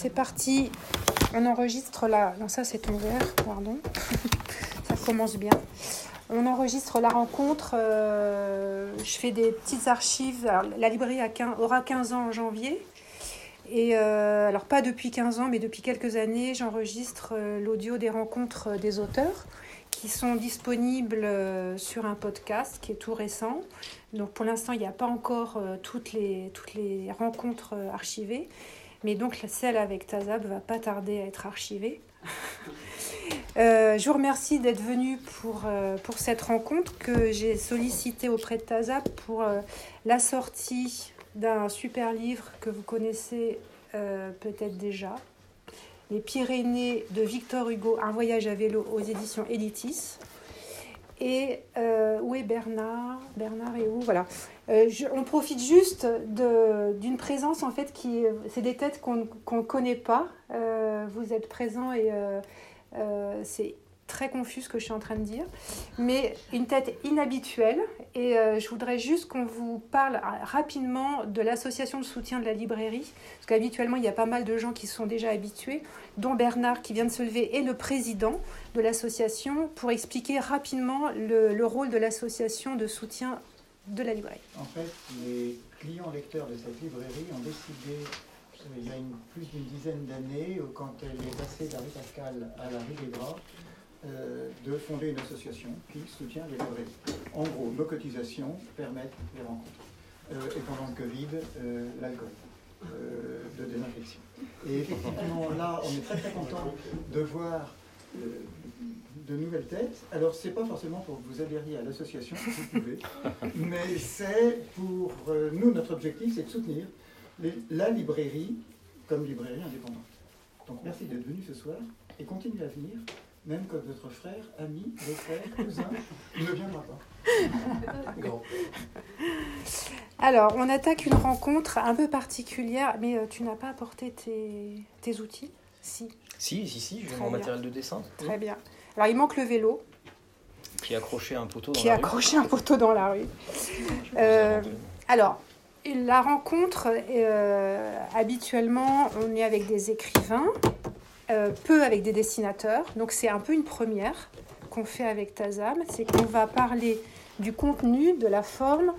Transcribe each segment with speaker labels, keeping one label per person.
Speaker 1: c'est parti. On enregistre là. Non, ça c'est ton verre, pardon. ça commence bien. On enregistre la rencontre. euh, je fais des petites archives. La librairie a 15 aura 15 ans en janvier. Et euh, alors, pas depuis 15 ans, mais depuis quelques années, j'enregistre euh, l'audio des rencontres des auteurs qui sont disponibles sur un podcast qui est tout récent. Donc, pour l'instant, il n'y a pas encore toutes, les, rencontres archivées. Mais donc, celle avec Tazab va pas tarder à être archivée. Euh, je vous remercie d'être venu pour, euh, pour cette rencontre que j'ai sollicitée auprès de Tazab pour euh, la sortie d'un super livre que vous connaissez peut-être déjà. Les Pyrénées de Victor Hugo, un voyage à vélo aux éditions Editis. Et euh, où est Bernard? Bernard est où? Voilà. Euh, on profite juste d'une présence en fait qui, c'est des têtes qu'on ne connaît pas. Euh, vous êtes présents et c'est très confus ce que je suis en train de dire, mais une tête inhabituelle. Et euh, je voudrais juste qu'on vous parle ah, rapidement de l'association de soutien de la librairie, parce qu'habituellement il y a pas mal de gens qui sont déjà habitués, dont Bernard qui vient de se lever est le président de l'association, pour expliquer rapidement le, le rôle de l'association de soutien de la librairie.
Speaker 2: En fait, les clients lecteurs de cette librairie ont décidé, il y a plus d'une dizaine d'années, quand elle est passée de la rue Pascal à la rue des Gras, euh, de fonder une association qui soutient les librairies. En gros, nos cotisations permettent les rencontres. Euh, et pendant le Covid, euh, l'alcool de désinfection. Et effectivement, là, on est très très content de voir de nouvelles têtes. Alors, c'est pas forcément pour que vous adhériez à l'association, si vous pouvez, mais c'est pour nous, notre objectif, c'est de soutenir la librairie comme librairie indépendante. Donc, merci d'être venu ce soir et continuez à venir, même quand votre frère, ami, beau-frère, cousin ne viendra pas.
Speaker 1: Alors, on attaque une rencontre un peu particulière, mais euh, tu n'as pas apporté tes, tes outils? Si,
Speaker 3: Si, si, si, j'ai
Speaker 1: Très
Speaker 3: mon matériel de dessin
Speaker 1: très bien. Alors, il manque le vélo
Speaker 3: qui est accroché à un poteau dans
Speaker 1: qui a
Speaker 3: la rue.
Speaker 1: accroché un poteau dans la rue. Euh. Alors, la rencontre, euh, habituellement, on est avec des écrivains, euh, peu avec des dessinateurs. Donc, c'est un peu une première qu'on fait avec Tazam. C'est qu'on va parler du contenu, de la forme,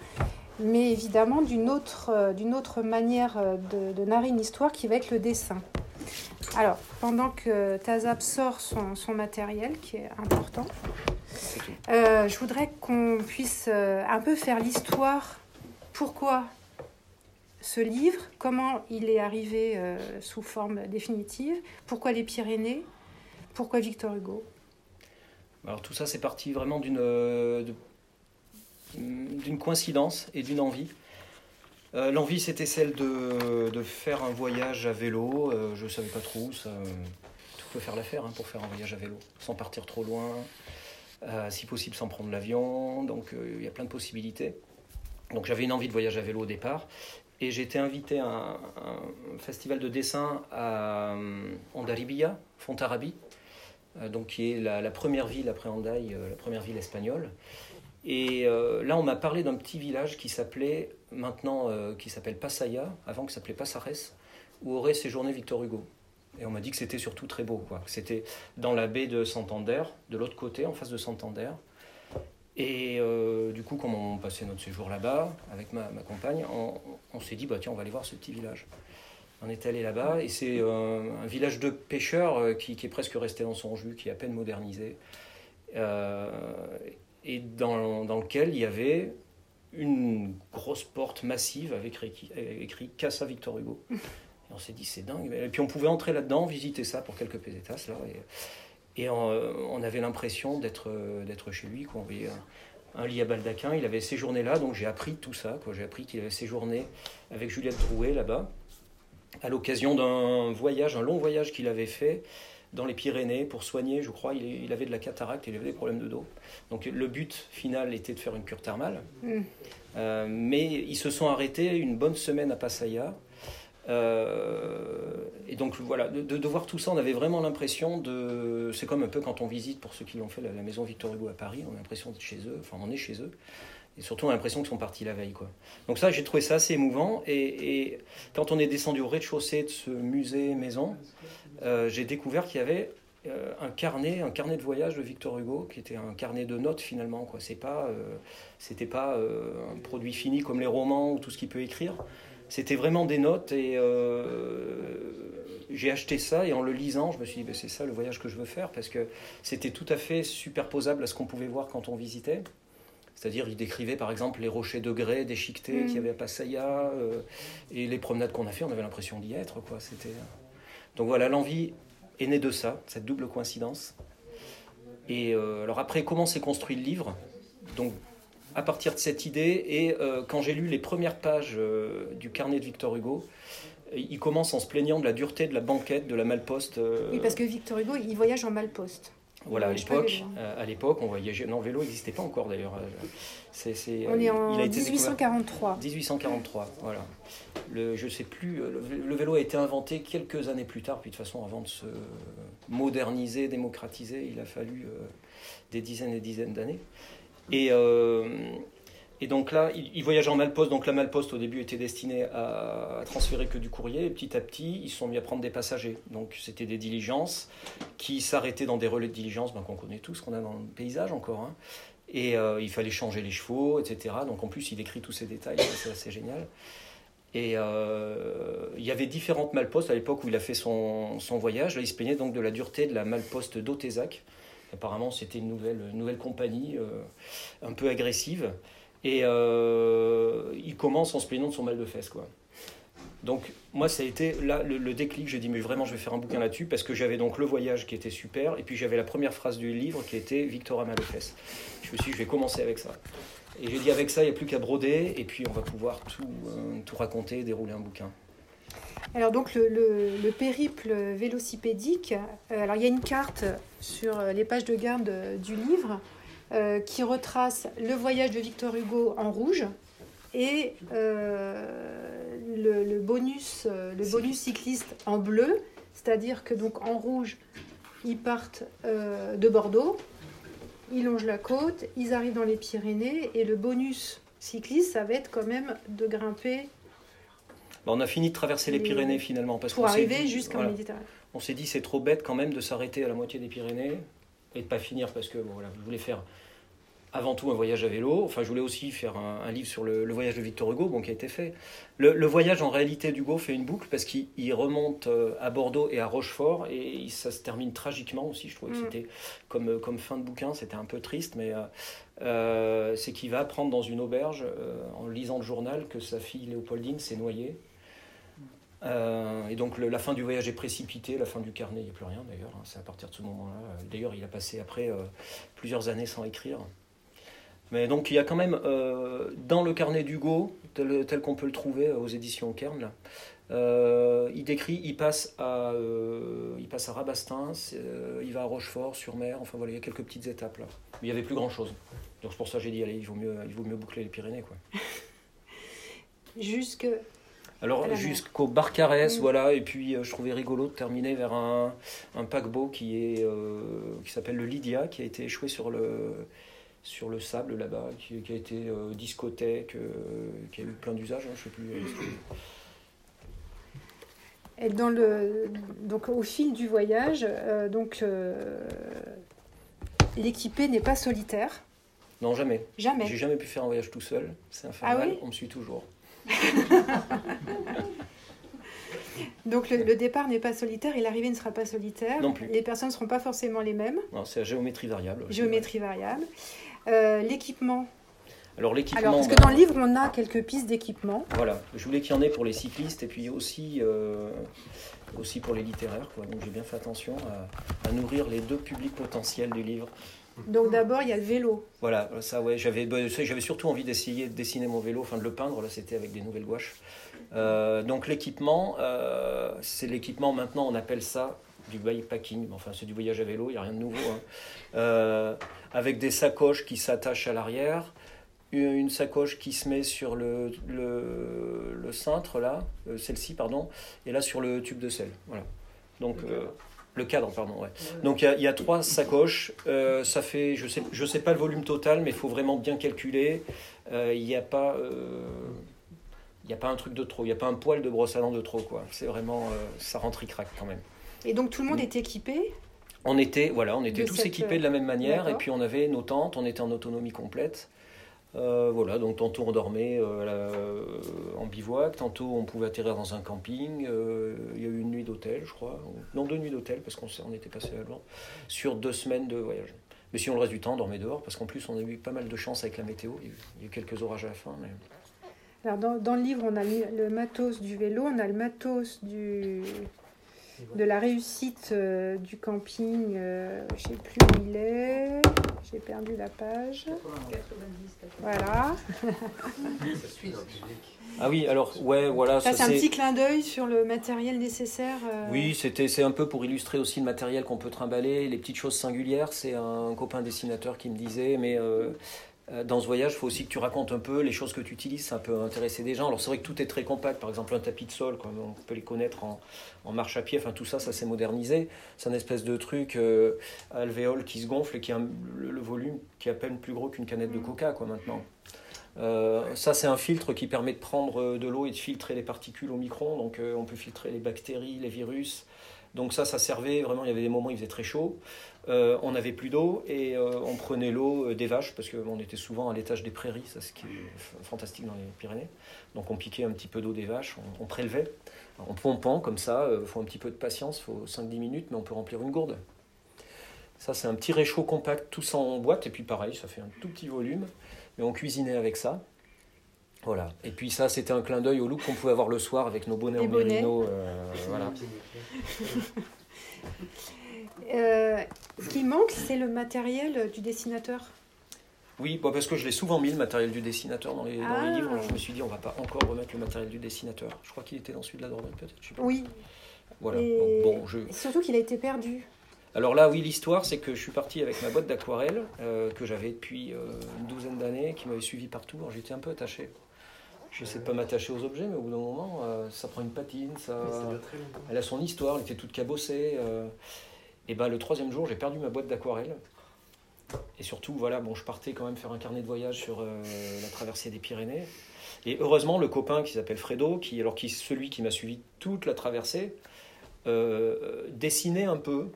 Speaker 1: mais évidemment d'une autre, euh, d'une autre manière euh, de, de narrer une histoire qui va être le dessin. Alors, pendant que Tazab sort son, son matériel, qui est important, euh, je voudrais qu'on puisse un peu faire l'histoire. Pourquoi ce livre Comment il est arrivé euh, sous forme définitive Pourquoi les Pyrénées Pourquoi Victor Hugo?
Speaker 3: Alors tout ça, c'est parti vraiment d'une euh, d'une coïncidence et d'une envie. Euh, L'envie, c'était celle de, de faire un voyage à vélo. Je ne savais pas trop où. Ça, tout peut faire l'affaire hein, pour faire un voyage à vélo, sans partir trop loin, si possible sans prendre l'avion. Donc il y a plein de possibilités. Donc j'avais une envie de voyage à vélo au départ. Et j'ai été invité à un, festival de dessin à euh, Ondarribia, Fontarabie, euh, donc qui est la, première ville après Hendaye, euh, la première ville espagnole. Et là, on m'a parlé d'un petit village qui s'appelait maintenant, qui s'appelle Passaya, avant qui s'appelait Passares, où aurait séjourné Victor Hugo. Et on m'a dit que c'était surtout très beau, quoi. C'était dans la baie de Santander, de l'autre côté, en face de Santander. Et euh, du coup, comme on passait notre séjour là-bas avec ma, compagne, on, s'est dit bah tiens, on va aller voir ce petit village. On est allé là-bas et c'est euh, un village de pêcheurs euh, qui, est presque resté dans son jus, qui est à peine modernisé, et dans, lequel il y avait une grosse porte massive avec écrit, Casa Victor Hugo. Et on s'est dit c'est dingue. Et puis on pouvait entrer là-dedans, visiter ça pour quelques pesetas là. Et on, on avait l'impression d'être euh, d'être chez lui. Quoi. On voyait un, un lit à baldaquin. Il avait séjourné là, donc j'ai appris tout ça. J'ai appris qu'il avait séjourné avec Juliette Drouet là-bas à l'occasion d'un voyage, un long voyage qu'il avait fait dans les Pyrénées pour soigner, je crois, il, il avait de la cataracte, il avait des problèmes de dos. Donc le but final était de faire une cure thermale.
Speaker 1: Mm.
Speaker 3: Euh, mais ils se sont arrêtés une bonne semaine à Passaya. Euh, et donc voilà, de, voir tout ça, on avait vraiment l'impression de. C'est comme un peu quand on visite, pour ceux qui l'ont fait, la, maison Victor Hugo à Paris, on a l'impression d'être chez eux, enfin on est chez eux. Et surtout, on a l'impression qu'ils sont partis la veille. Quoi. Donc ça, j'ai trouvé ça assez émouvant. Et, quand on est descendu au rez-de-chaussée de ce musée maison, euh, j'ai découvert qu'il y avait euh, un carnet, un carnet de voyage de Victor Hugo, qui était un carnet de notes finalement. Quoi. C'est pas, c'était pas un produit fini comme les romans ou tout ce qu'il peut écrire. C'était vraiment des notes et j'ai acheté ça et en le lisant, je me suis dit ben, c'est ça le voyage que je veux faire parce que c'était tout à fait superposable à ce qu'on pouvait voir quand on visitait. C'est-à-dire, il décrivait par exemple les rochers de grès déchiquetés
Speaker 1: Mm.
Speaker 3: qu'il y avait à Passaya euh, et les promenades qu'on a fait, on avait l'impression d'y être. Quoi. C'était... Donc voilà, l'envie est née de ça, cette double coïncidence. Et euh, alors après, comment s'est construit le livre? Donc à partir de cette idée, et euh, quand j'ai lu les premières pages euh, du carnet de Victor Hugo, il commence en se plaignant de la dureté de la banquette, de la malposte. euh,
Speaker 1: Oui, parce que Victor Hugo, il voyage en malposte.
Speaker 3: voilà, à l'époque,
Speaker 1: hein.
Speaker 3: euh, à l'époque, on voyageait. Non, vélo n'existait pas encore d'ailleurs. C'est,
Speaker 1: On est en
Speaker 3: il a été découvert-
Speaker 1: 1843.
Speaker 3: 1843, voilà. Le, je sais plus, le, le vélo a été inventé quelques années plus tard, puis de toute façon, avant de se moderniser, démocratiser, il a fallu des dizaines et dizaines d'années. Et, euh, et donc là, il, voyageait en malposte, donc la malposte au début était destinée à, transférer que du courrier, et petit à petit, ils sont mis à prendre des passagers. Donc c'était des diligences qui s'arrêtaient dans des relais de diligence, ben, qu'on connaît tous, qu'on a dans le paysage encore. hein. Et euh, il fallait changer les chevaux, etc. Donc en plus, il écrit tous ces détails, c'est assez génial. Et euh, il y avait différentes malpostes à l'époque où il a fait son, son voyage. Là, il se plaignait donc de la dureté de la malposte d'Otézac. Apparemment, c'était une nouvelle, nouvelle compagnie, euh, un peu agressive. Et euh, il commence en se plaignant de son mal de fesses, quoi. Donc moi, ça a été là le, le déclic. J'ai dit mais vraiment, je vais faire un bouquin là-dessus parce que j'avais donc le voyage qui était super et puis j'avais la première phrase du livre qui était Victor a mal aux fesses. Je me suis dit, je vais commencer avec ça. Et j'ai dit avec ça, il n'y a plus qu'à broder et puis on va pouvoir tout, euh, tout raconter, dérouler un bouquin.
Speaker 1: Alors donc le, le- le périple vélocipédique, euh, alors il y a une carte sur les pages de garde du livre euh, qui retrace le voyage de Victor Hugo en rouge et euh, le, le bonus, le bonus cycliste en bleu, c'est-à-dire que donc en rouge ils partent de Bordeaux, ils longent la côte, ils arrivent dans les Pyrénées et le bonus cycliste ça va être quand même de grimper
Speaker 3: Bon, on a fini de traverser les Pyrénées finalement parce
Speaker 1: pour arriver
Speaker 3: dit-
Speaker 1: jusqu'en
Speaker 3: voilà.
Speaker 1: Méditerranée.
Speaker 3: On s'est dit c'est trop bête quand même de s'arrêter à la moitié des Pyrénées et de pas finir parce que bon, voilà, je voulais faire avant tout un voyage à vélo. Enfin, je voulais aussi faire un, un livre sur le, le voyage de Victor Hugo, bon, qui a été fait. Le, le voyage en réalité d'Hugo fait une boucle parce qu'il il remonte euh, à Bordeaux et à Rochefort et il- ça se termine tragiquement aussi. Je trouvais que
Speaker 1: Mm.
Speaker 3: c'était comme, comme fin de bouquin, c'était un peu triste, mais euh, euh, c'est qu'il va apprendre dans une auberge euh, en lisant le journal que sa fille Léopoldine s'est noyée. Euh, et donc la fin du voyage est précipitée, la fin du carnet, il n'y a plus rien d'ailleurs, hein, c'est à partir de ce moment-là. D'ailleurs, il a passé après euh, plusieurs années sans écrire. Mais donc il y a quand même euh, dans le carnet d'Hugo, tel, qu'on peut le trouver euh, aux éditions Kern, euh, il décrit, il passe à, euh, il passe à Rabastins, euh, il va à Rochefort sur mer, enfin voilà, il y a quelques petites étapes là. Il n'y avait plus grand-chose. Donc c'est pour ça que j'ai dit, allez, il vaut mieux, il vaut mieux boucler les Pyrénées. Quoi.
Speaker 1: Jusque
Speaker 3: Alors jusqu'au Barcarès,
Speaker 1: Mm.
Speaker 3: voilà, et puis euh, je trouvais rigolo de terminer vers un, un paquebot qui est euh, qui s'appelle le Lydia, qui a été échoué sur le sur le sable là-bas, qui, qui a été euh, discothèque, qui a eu plein d'usages, hein, je sais plus.
Speaker 1: Et dans le, donc au fil du voyage, donc l'équipé n'est pas solitaire,
Speaker 3: Non, jamais.
Speaker 1: jamais.
Speaker 3: J'ai jamais pu faire un voyage tout seul. C'est infernal.
Speaker 1: Ah oui
Speaker 3: On me suit toujours.
Speaker 1: Donc le, le départ n'est pas solitaire et l'arrivée ne sera pas solitaire.
Speaker 3: Non plus.
Speaker 1: Les personnes ne seront pas forcément les mêmes.
Speaker 3: Non, c'est à géométrie variable. aussi,
Speaker 1: Géométrie variable. Euh, L'équipement.
Speaker 3: Alors l'équipement.
Speaker 1: Alors parce que
Speaker 3: bah,
Speaker 1: dans le livre on a quelques pistes d'équipement.
Speaker 3: Voilà, je voulais qu'il y en ait pour les cyclistes et puis aussi, euh, aussi pour les littéraires. Quoi. Donc j'ai bien fait attention à, à nourrir les deux publics potentiels du livre.
Speaker 1: Donc d'abord il y a le vélo.
Speaker 3: Voilà, ça ouais, j'avais bah, j'avais surtout envie d'essayer de dessiner mon vélo, enfin de le peindre, là c'était avec des nouvelles gouaches. Euh, donc l'équipement, euh, c'est l'équipement maintenant, on appelle ça du bikepacking, enfin c'est du voyage à vélo, il n'y a rien de nouveau. hein. Euh, avec des sacoches qui s'attachent à l'arrière, une sacoche qui se met sur le, le, le cintre là, euh, celle-ci pardon, et là sur le tube de sel. Voilà. Donc euh, Le cadre, pardon, ouais. Donc il y a- il y, a trois sacoches. Euh, ça fait, je sais, je sais pas le volume total, mais il faut vraiment bien calculer. Euh, Il n'y a pas, euh, il y a pas un truc de trop. Il n'y a pas un poil de brosse à dents de trop, quoi. C'est vraiment, euh, ça rentre craque quand même.
Speaker 1: Et donc tout le monde est équipé
Speaker 3: On était, voilà, on était tous
Speaker 1: cette-
Speaker 3: équipés de la même manière, et puis on avait nos tentes, on était en autonomie complète. Euh, voilà, donc tantôt on dormait euh, euh, en bivouac, tantôt on pouvait atterrir dans un camping. il y a eu une nuit d'hôtel, je crois. Non, deux nuits d'hôtel, parce qu'on on était passé à loin, sur deux semaines de voyage. Mais sinon, le reste du temps, on dormait dehors, parce qu'en plus, on a eu pas mal de chance avec la météo. Il y a eu, quelques orages à la fin.
Speaker 1: Alors dans, le livre, on a le matos du vélo, on a le matos du, de la réussite euh, du camping. euh, je ne sais plus où il est. J'ai perdu la page. Voilà.
Speaker 3: Ah oui, alors, ouais, voilà.
Speaker 1: Ça,
Speaker 3: ça,
Speaker 1: c'est un petit clin d'œil sur le matériel nécessaire. euh,
Speaker 3: Oui, c'était c'est un peu pour illustrer aussi le matériel qu'on peut trimballer, les petites choses singulières. C'est un copain dessinateur qui me disait, mais dans ce voyage, il faut aussi que tu racontes un peu les choses que tu utilises. Ça peut intéresser des gens. Alors c'est vrai que tout est très compact. Par exemple, un tapis de sol, comme on peut les connaître en, en marche à pied. Enfin, tout ça, ça s'est modernisé. C'est un espèce de truc euh, alvéole qui se gonfle et qui a un- le, le volume qui est à peine plus gros qu'une canette de coca, quoi, maintenant. Euh, ça, c'est un filtre qui permet de prendre euh, de l'eau et de filtrer les particules au micron. Donc, euh, on peut filtrer les bactéries, les virus. Donc, ça, ça servait vraiment. Il y avait des moments où il faisait très chaud. Euh, on n'avait plus d'eau et euh, on prenait l'eau euh, des vaches parce qu'on était souvent à l'étage des prairies, ça, ce qui est fantastique dans les Pyrénées. Donc, on piquait un petit peu d'eau des vaches, on, on prélevait en pompant comme ça. Il faut un petit peu de patience, il faut 5-10 minutes, mais on peut remplir une gourde. Ça, c'est un petit réchaud compact, tout en boîte. Et puis, pareil, ça fait un tout petit volume. Mais on cuisinait avec ça. Voilà. Et puis ça, c'était un clin d'œil au look qu'on pouvait avoir le soir avec nos bonnets
Speaker 1: Les
Speaker 3: en
Speaker 1: bonnets.
Speaker 3: mérino. euh, voilà.
Speaker 1: Euh, ce qui manque, c'est le matériel du dessinateur.
Speaker 3: Oui, bon, parce que je l'ai souvent mis, le matériel du dessinateur, dans les, dans les
Speaker 1: Ah.
Speaker 3: livres. Alors je me suis dit, on va pas encore remettre le matériel du dessinateur. Je crois qu'il était dans celui de la Dordogne, peut-être. je sais pas.
Speaker 1: Oui.
Speaker 3: Voilà.
Speaker 1: Et-
Speaker 3: Donc, bon, je...
Speaker 1: Et surtout qu'il a été perdu.
Speaker 3: Alors là, oui, l'histoire, c'est que je suis parti avec ma boîte d'aquarelle euh, que j'avais depuis euh, une douzaine d'années, qui m'avait suivi partout. Alors j'étais un peu attaché. Je sais pas m'attacher aux objets, mais au bout d'un moment, euh, ça prend une patine, ça, elle a son histoire, elle était toute cabossée. euh. et ben le troisième jour, j'ai perdu ma boîte d'aquarelle. Et surtout, voilà, bon, je partais quand même faire un carnet de voyage sur euh, la traversée des Pyrénées. Et heureusement, le copain qui s'appelle Fredo, qui, alors qui celui qui m'a suivi toute la traversée, dessinait un peu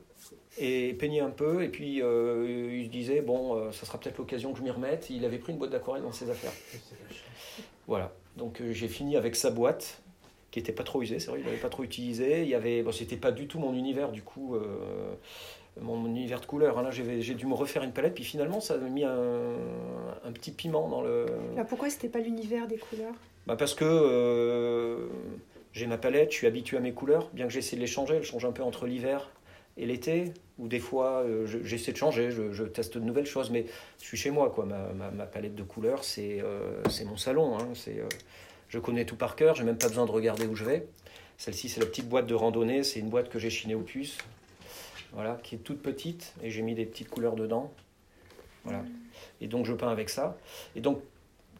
Speaker 3: et peignait un peu. Et puis il se disait bon, ça sera peut-être l'occasion que je m'y remette. Il avait pris une boîte d'aquarelle dans ses affaires. Voilà. Donc euh, j'ai fini avec sa boîte qui était pas trop usée, c'est vrai, il l'avait pas trop utilisée. Il y avait, bon, c'était pas du tout mon univers du coup. euh, mon, mon univers de couleurs. hein. Là, j'ai j'ai dû me refaire une palette, puis finalement, ça m'a mis un, un petit piment dans le.
Speaker 1: Alors pourquoi c'était pas l'univers des couleurs?
Speaker 3: Bah parce que euh, j'ai ma palette, je suis habitué à mes couleurs, bien que j'essaie de les changer, elles changent un peu entre l'hiver et l'été, ou des fois euh, je- j'essaie de changer, je, teste de nouvelles choses, mais je suis chez moi, quoi. Ma, palette de couleurs, c'est euh, mon salon, hein. euh, je connais tout par cœur, j'ai même pas besoin de regarder où je vais. Celle-ci, c'est la petite boîte de randonnée, c'est une boîte que j'ai chinée au puce, voilà, qui est toute petite, et j'ai mis des petites couleurs dedans. Voilà. Et donc je peins avec ça. Et donc,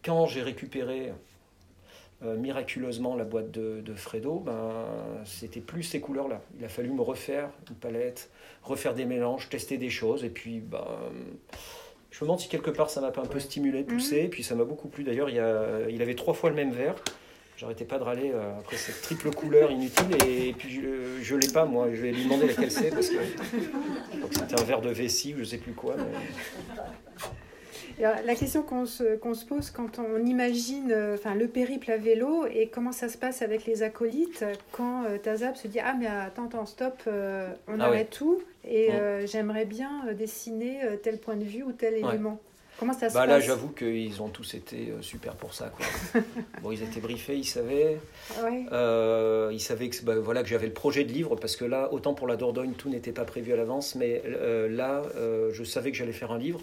Speaker 3: quand j'ai récupéré euh, miraculeusement la boîte de, de Fredo, ben, c'était plus ces couleurs-là. Il a fallu me refaire une palette, refaire des mélanges, tester des choses. Et puis, ben, je me demande si quelque part ça m'a pas un peu stimulé, poussé. Et puis ça m'a beaucoup plu. D'ailleurs, il, y a- il avait trois fois le même verre. J'arrêtais pas de râler euh, après cette triple couleur inutile. Et, puis je, je l'ai pas, moi. Je vais lui demander laquelle c'est parce que c'était un verre de vessie ou je sais plus quoi. mais-
Speaker 1: alors, La question qu'on se, pose quand on imagine euh, enfin, le périple à vélo et comment ça se passe avec les acolytes quand euh, Tazab se dit Ah, mais attends, attends, stop, euh, on
Speaker 3: Ah
Speaker 1: arrête tout et
Speaker 3: Mm.
Speaker 1: euh, j'aimerais bien euh, dessiner euh, tel point de vue ou tel
Speaker 3: Ouais.
Speaker 1: élément. Comment ça se
Speaker 3: Bah là,
Speaker 1: passe
Speaker 3: j'avoue qu'ils ont tous été euh, super pour ça. Quoi. bon, ils étaient briefés, ils savaient.
Speaker 1: Ouais.
Speaker 3: Euh, ils savaient que, bah, voilà, que j'avais le projet de livre, parce que là, autant pour la Dordogne, tout n'était pas prévu à l'avance, mais euh, là, euh, je savais que j'allais faire un livre.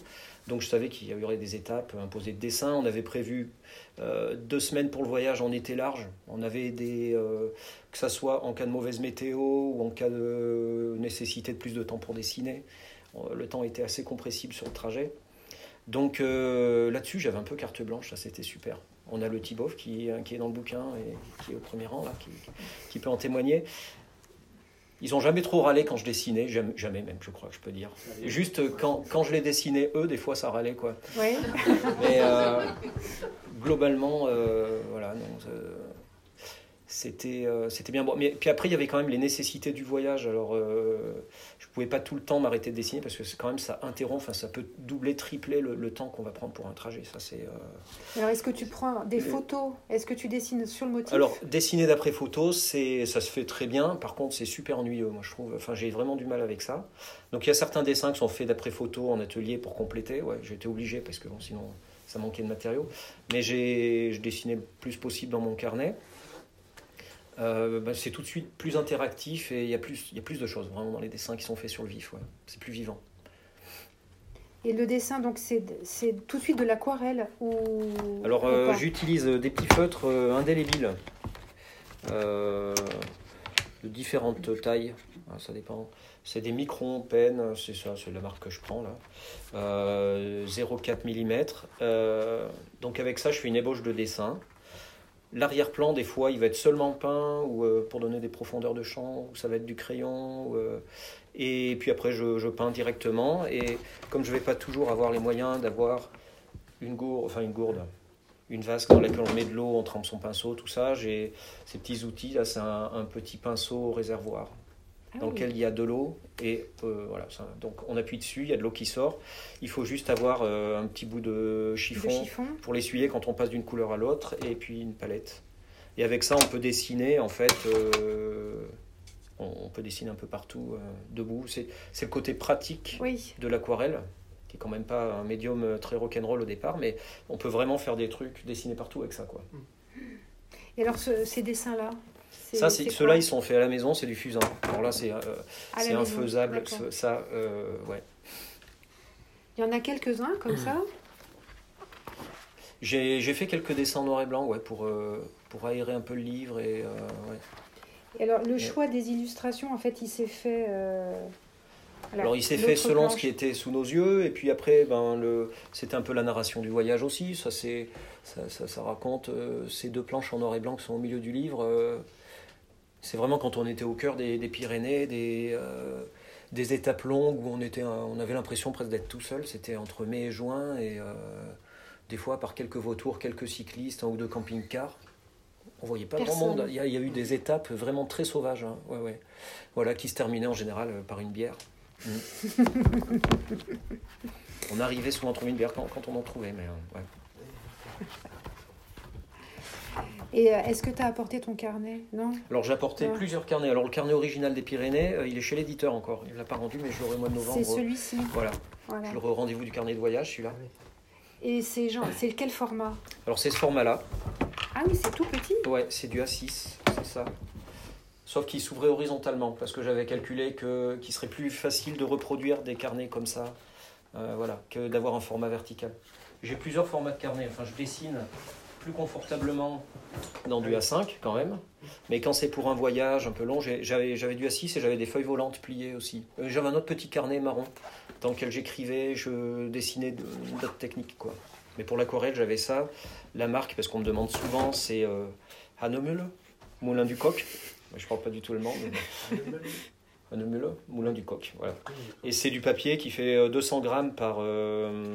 Speaker 3: Donc je savais qu'il y aurait des étapes imposées de dessin. On avait prévu euh, deux semaines pour le voyage en été large. On avait des, euh, que ça soit en cas de mauvaise météo ou en cas de nécessité de plus de temps pour dessiner. Le temps était assez compressible sur le trajet. Donc euh, là-dessus, j'avais un peu carte blanche, ça c'était super. On a le Tibov qui, est- qui est dans le bouquin et qui est au premier rang, là, qui, qui peut en témoigner. Ils ont jamais trop râlé quand je dessinais, jamais, jamais même, je crois que je peux dire. Juste euh, quand, quand je les dessinais, eux, des fois, ça râlait, quoi.
Speaker 1: Oui.
Speaker 3: Mais euh, globalement, euh, voilà, non, euh, c'était euh, c'était bien bon. Mais puis après, il y avait quand même les nécessités du voyage. Alors, euh, je pouvais pas tout le temps m'arrêter de dessiner parce que quand même ça interrompt, enfin, ça peut doubler, tripler le, le temps qu'on va prendre pour un trajet. Ça, c'est. euh,
Speaker 1: Alors, est-ce que tu prends des photos? Est-ce que tu dessines sur le motif?
Speaker 3: Alors, dessiner d'après photo, c'est, ça se fait très bien. Par contre, c'est super ennuyeux, moi, je trouve. Enfin, j'ai vraiment du mal avec ça. Donc, il y a certains dessins qui sont faits d'après photo en atelier pour compléter. Ouais, j'ai été obligé parce que bon, sinon, ça manquait de matériaux. Mais j'ai, je dessinais le plus possible dans mon carnet. Euh, bah, c'est tout de suite plus interactif et il y, a plus, il y a plus de choses vraiment dans les dessins qui sont faits sur le vif. Ouais. C'est plus vivant.
Speaker 1: Et le dessin, donc, c'est tout de suite de l'aquarelle ou...
Speaker 3: Alors, euh, j'utilise des petits feutres euh, indélébiles euh, de différentes tailles. Ah, ça dépend. C'est des microns peine, c'est ça, c'est la marque que je prends là. Euh, 0,4 mm. Euh, donc, avec ça, je fais une ébauche de dessin. L'arrière-plan, des fois, il va être seulement peint ou euh, pour donner des profondeurs de champ, ou ça va être du crayon. euh, et puis après, je, peins directement. Et comme je ne vais pas toujours avoir les moyens d'avoir une gourde, enfin une gourde, une vasque dans laquelle on met de l'eau, on trempe son pinceau, tout ça, j'ai ces petits outils. Là, c'est un, un petit pinceau réservoir
Speaker 1: Ah
Speaker 3: dans
Speaker 1: oui.
Speaker 3: lequel il y a de l'eau. Et euh, voilà, ça, donc on appuie dessus, il y a de l'eau qui sort. Il faut juste avoir euh, un petit bout de
Speaker 1: De
Speaker 3: chiffon pour l'essuyer quand on passe d'une couleur à l'autre, et puis une palette. Et avec ça, on peut dessiner, en fait, euh, on, on peut dessiner un peu partout, debout. C'est c'est le côté pratique
Speaker 1: Oui.
Speaker 3: de l'aquarelle, qui est quand même pas un médium très rock'n'roll au départ, mais on peut vraiment faire des trucs, dessiner partout avec ça, quoi.
Speaker 1: Et alors, ce- ces dessins-là
Speaker 3: Ça,
Speaker 1: c'est
Speaker 3: ceux-là, ils sont faits à la maison, c'est du fusain. Alors là, c'est euh, infaisable, ce- ça, euh, ouais.
Speaker 1: Il y en a quelques-uns comme ça
Speaker 3: J'ai fait quelques dessins en noir et blanc, ouais, pour, euh, pour aérer un peu le livre et euh, ouais.
Speaker 1: Et alors, le choix des illustrations, en fait, il s'est fait.
Speaker 3: Alors il s'est fait selon
Speaker 1: planche.
Speaker 3: ce qui était sous nos yeux, et puis après, ben, le, c'était un peu la narration du voyage aussi. Ça, c'est, ça, ça, ça raconte euh, ces deux planches en noir et blanc qui sont au milieu du livre. euh, c'est vraiment quand on était au cœur des, des Pyrénées, des, euh, des étapes longues où on, était, on avait l'impression presque d'être tout seul. C'était entre mai et juin, et euh, des fois par quelques vautours, quelques cyclistes, un ou deux camping-cars. On voyait pas grand monde. Il y, a, il y a eu des étapes vraiment très sauvages. hein. Ouais, ouais. Voilà, qui se terminaient en général euh, par une bière. On arrivait souvent à trouver une bière quand, quand on en trouvait, mais ouais.
Speaker 1: Et euh, est-ce que tu as apporté ton carnet? Non?
Speaker 3: Alors j'ai apporté plusieurs carnets. Alors le carnet original des Pyrénées, euh, il est chez l'éditeur encore. Il ne l'a pas rendu, mais je l'aurai au mois de novembre.
Speaker 1: C'est celui-ci.
Speaker 3: Voilà,
Speaker 1: Voilà.
Speaker 3: je l'aurai au rendez-vous du carnet de voyage, celui-là.
Speaker 1: Et c'est genre, c'est quel format?
Speaker 3: Alors c'est ce format-là.
Speaker 1: Ah oui, c'est tout petit.
Speaker 3: Ouais, c'est du A6, c'est ça. Sauf qu'il s'ouvrait horizontalement, parce que j'avais calculé que qu'il serait plus facile de reproduire des carnets comme ça, euh, voilà, que d'avoir un format vertical. J'ai plusieurs formats de carnet. Enfin, je dessine plus confortablement dans du A5 quand même, mais quand c'est pour un voyage un peu long, j'avais j'avais du A6 et j'avais des feuilles volantes pliées aussi. Euh, J'avais un autre petit carnet marron dans lequel j'écrivais, je dessinais de- d'autres techniques quoi. Mais pour l'aquarelle, j'avais ça. La marque, parce qu'on me demande souvent, c'est euh, Hanemühle, Moulin du Coq. Je parle pas du tout allemand, mais Hanemühle, Moulin du Coq. Voilà. Et c'est du papier qui fait euh, 200 grammes par, euh,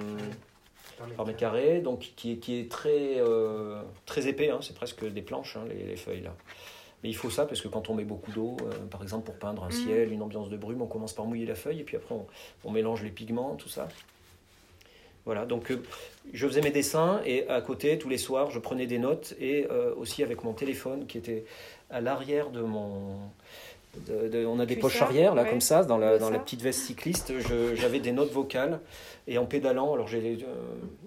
Speaker 3: par mètre carré, donc qui est, qui est très, euh, très épais, hein, c'est presque des planches, hein, les, les feuilles là. Mais il faut ça parce que quand on met beaucoup d'eau, euh, par exemple pour peindre un
Speaker 1: Mhm.
Speaker 3: ciel, une ambiance de brume, on commence par mouiller la feuille et puis après on, on mélange les pigments, tout ça. Voilà, donc euh, je faisais mes dessins et à côté, tous les soirs, je prenais des notes et euh, aussi avec mon téléphone qui était à l'arrière de mon. De- de- on a des
Speaker 1: Cuissard,
Speaker 3: poches arrière, là,
Speaker 1: ouais.
Speaker 3: comme ça, dans la, dans la petite veste cycliste. J'avais des notes vocales et en pédalant, alors j'ai, euh,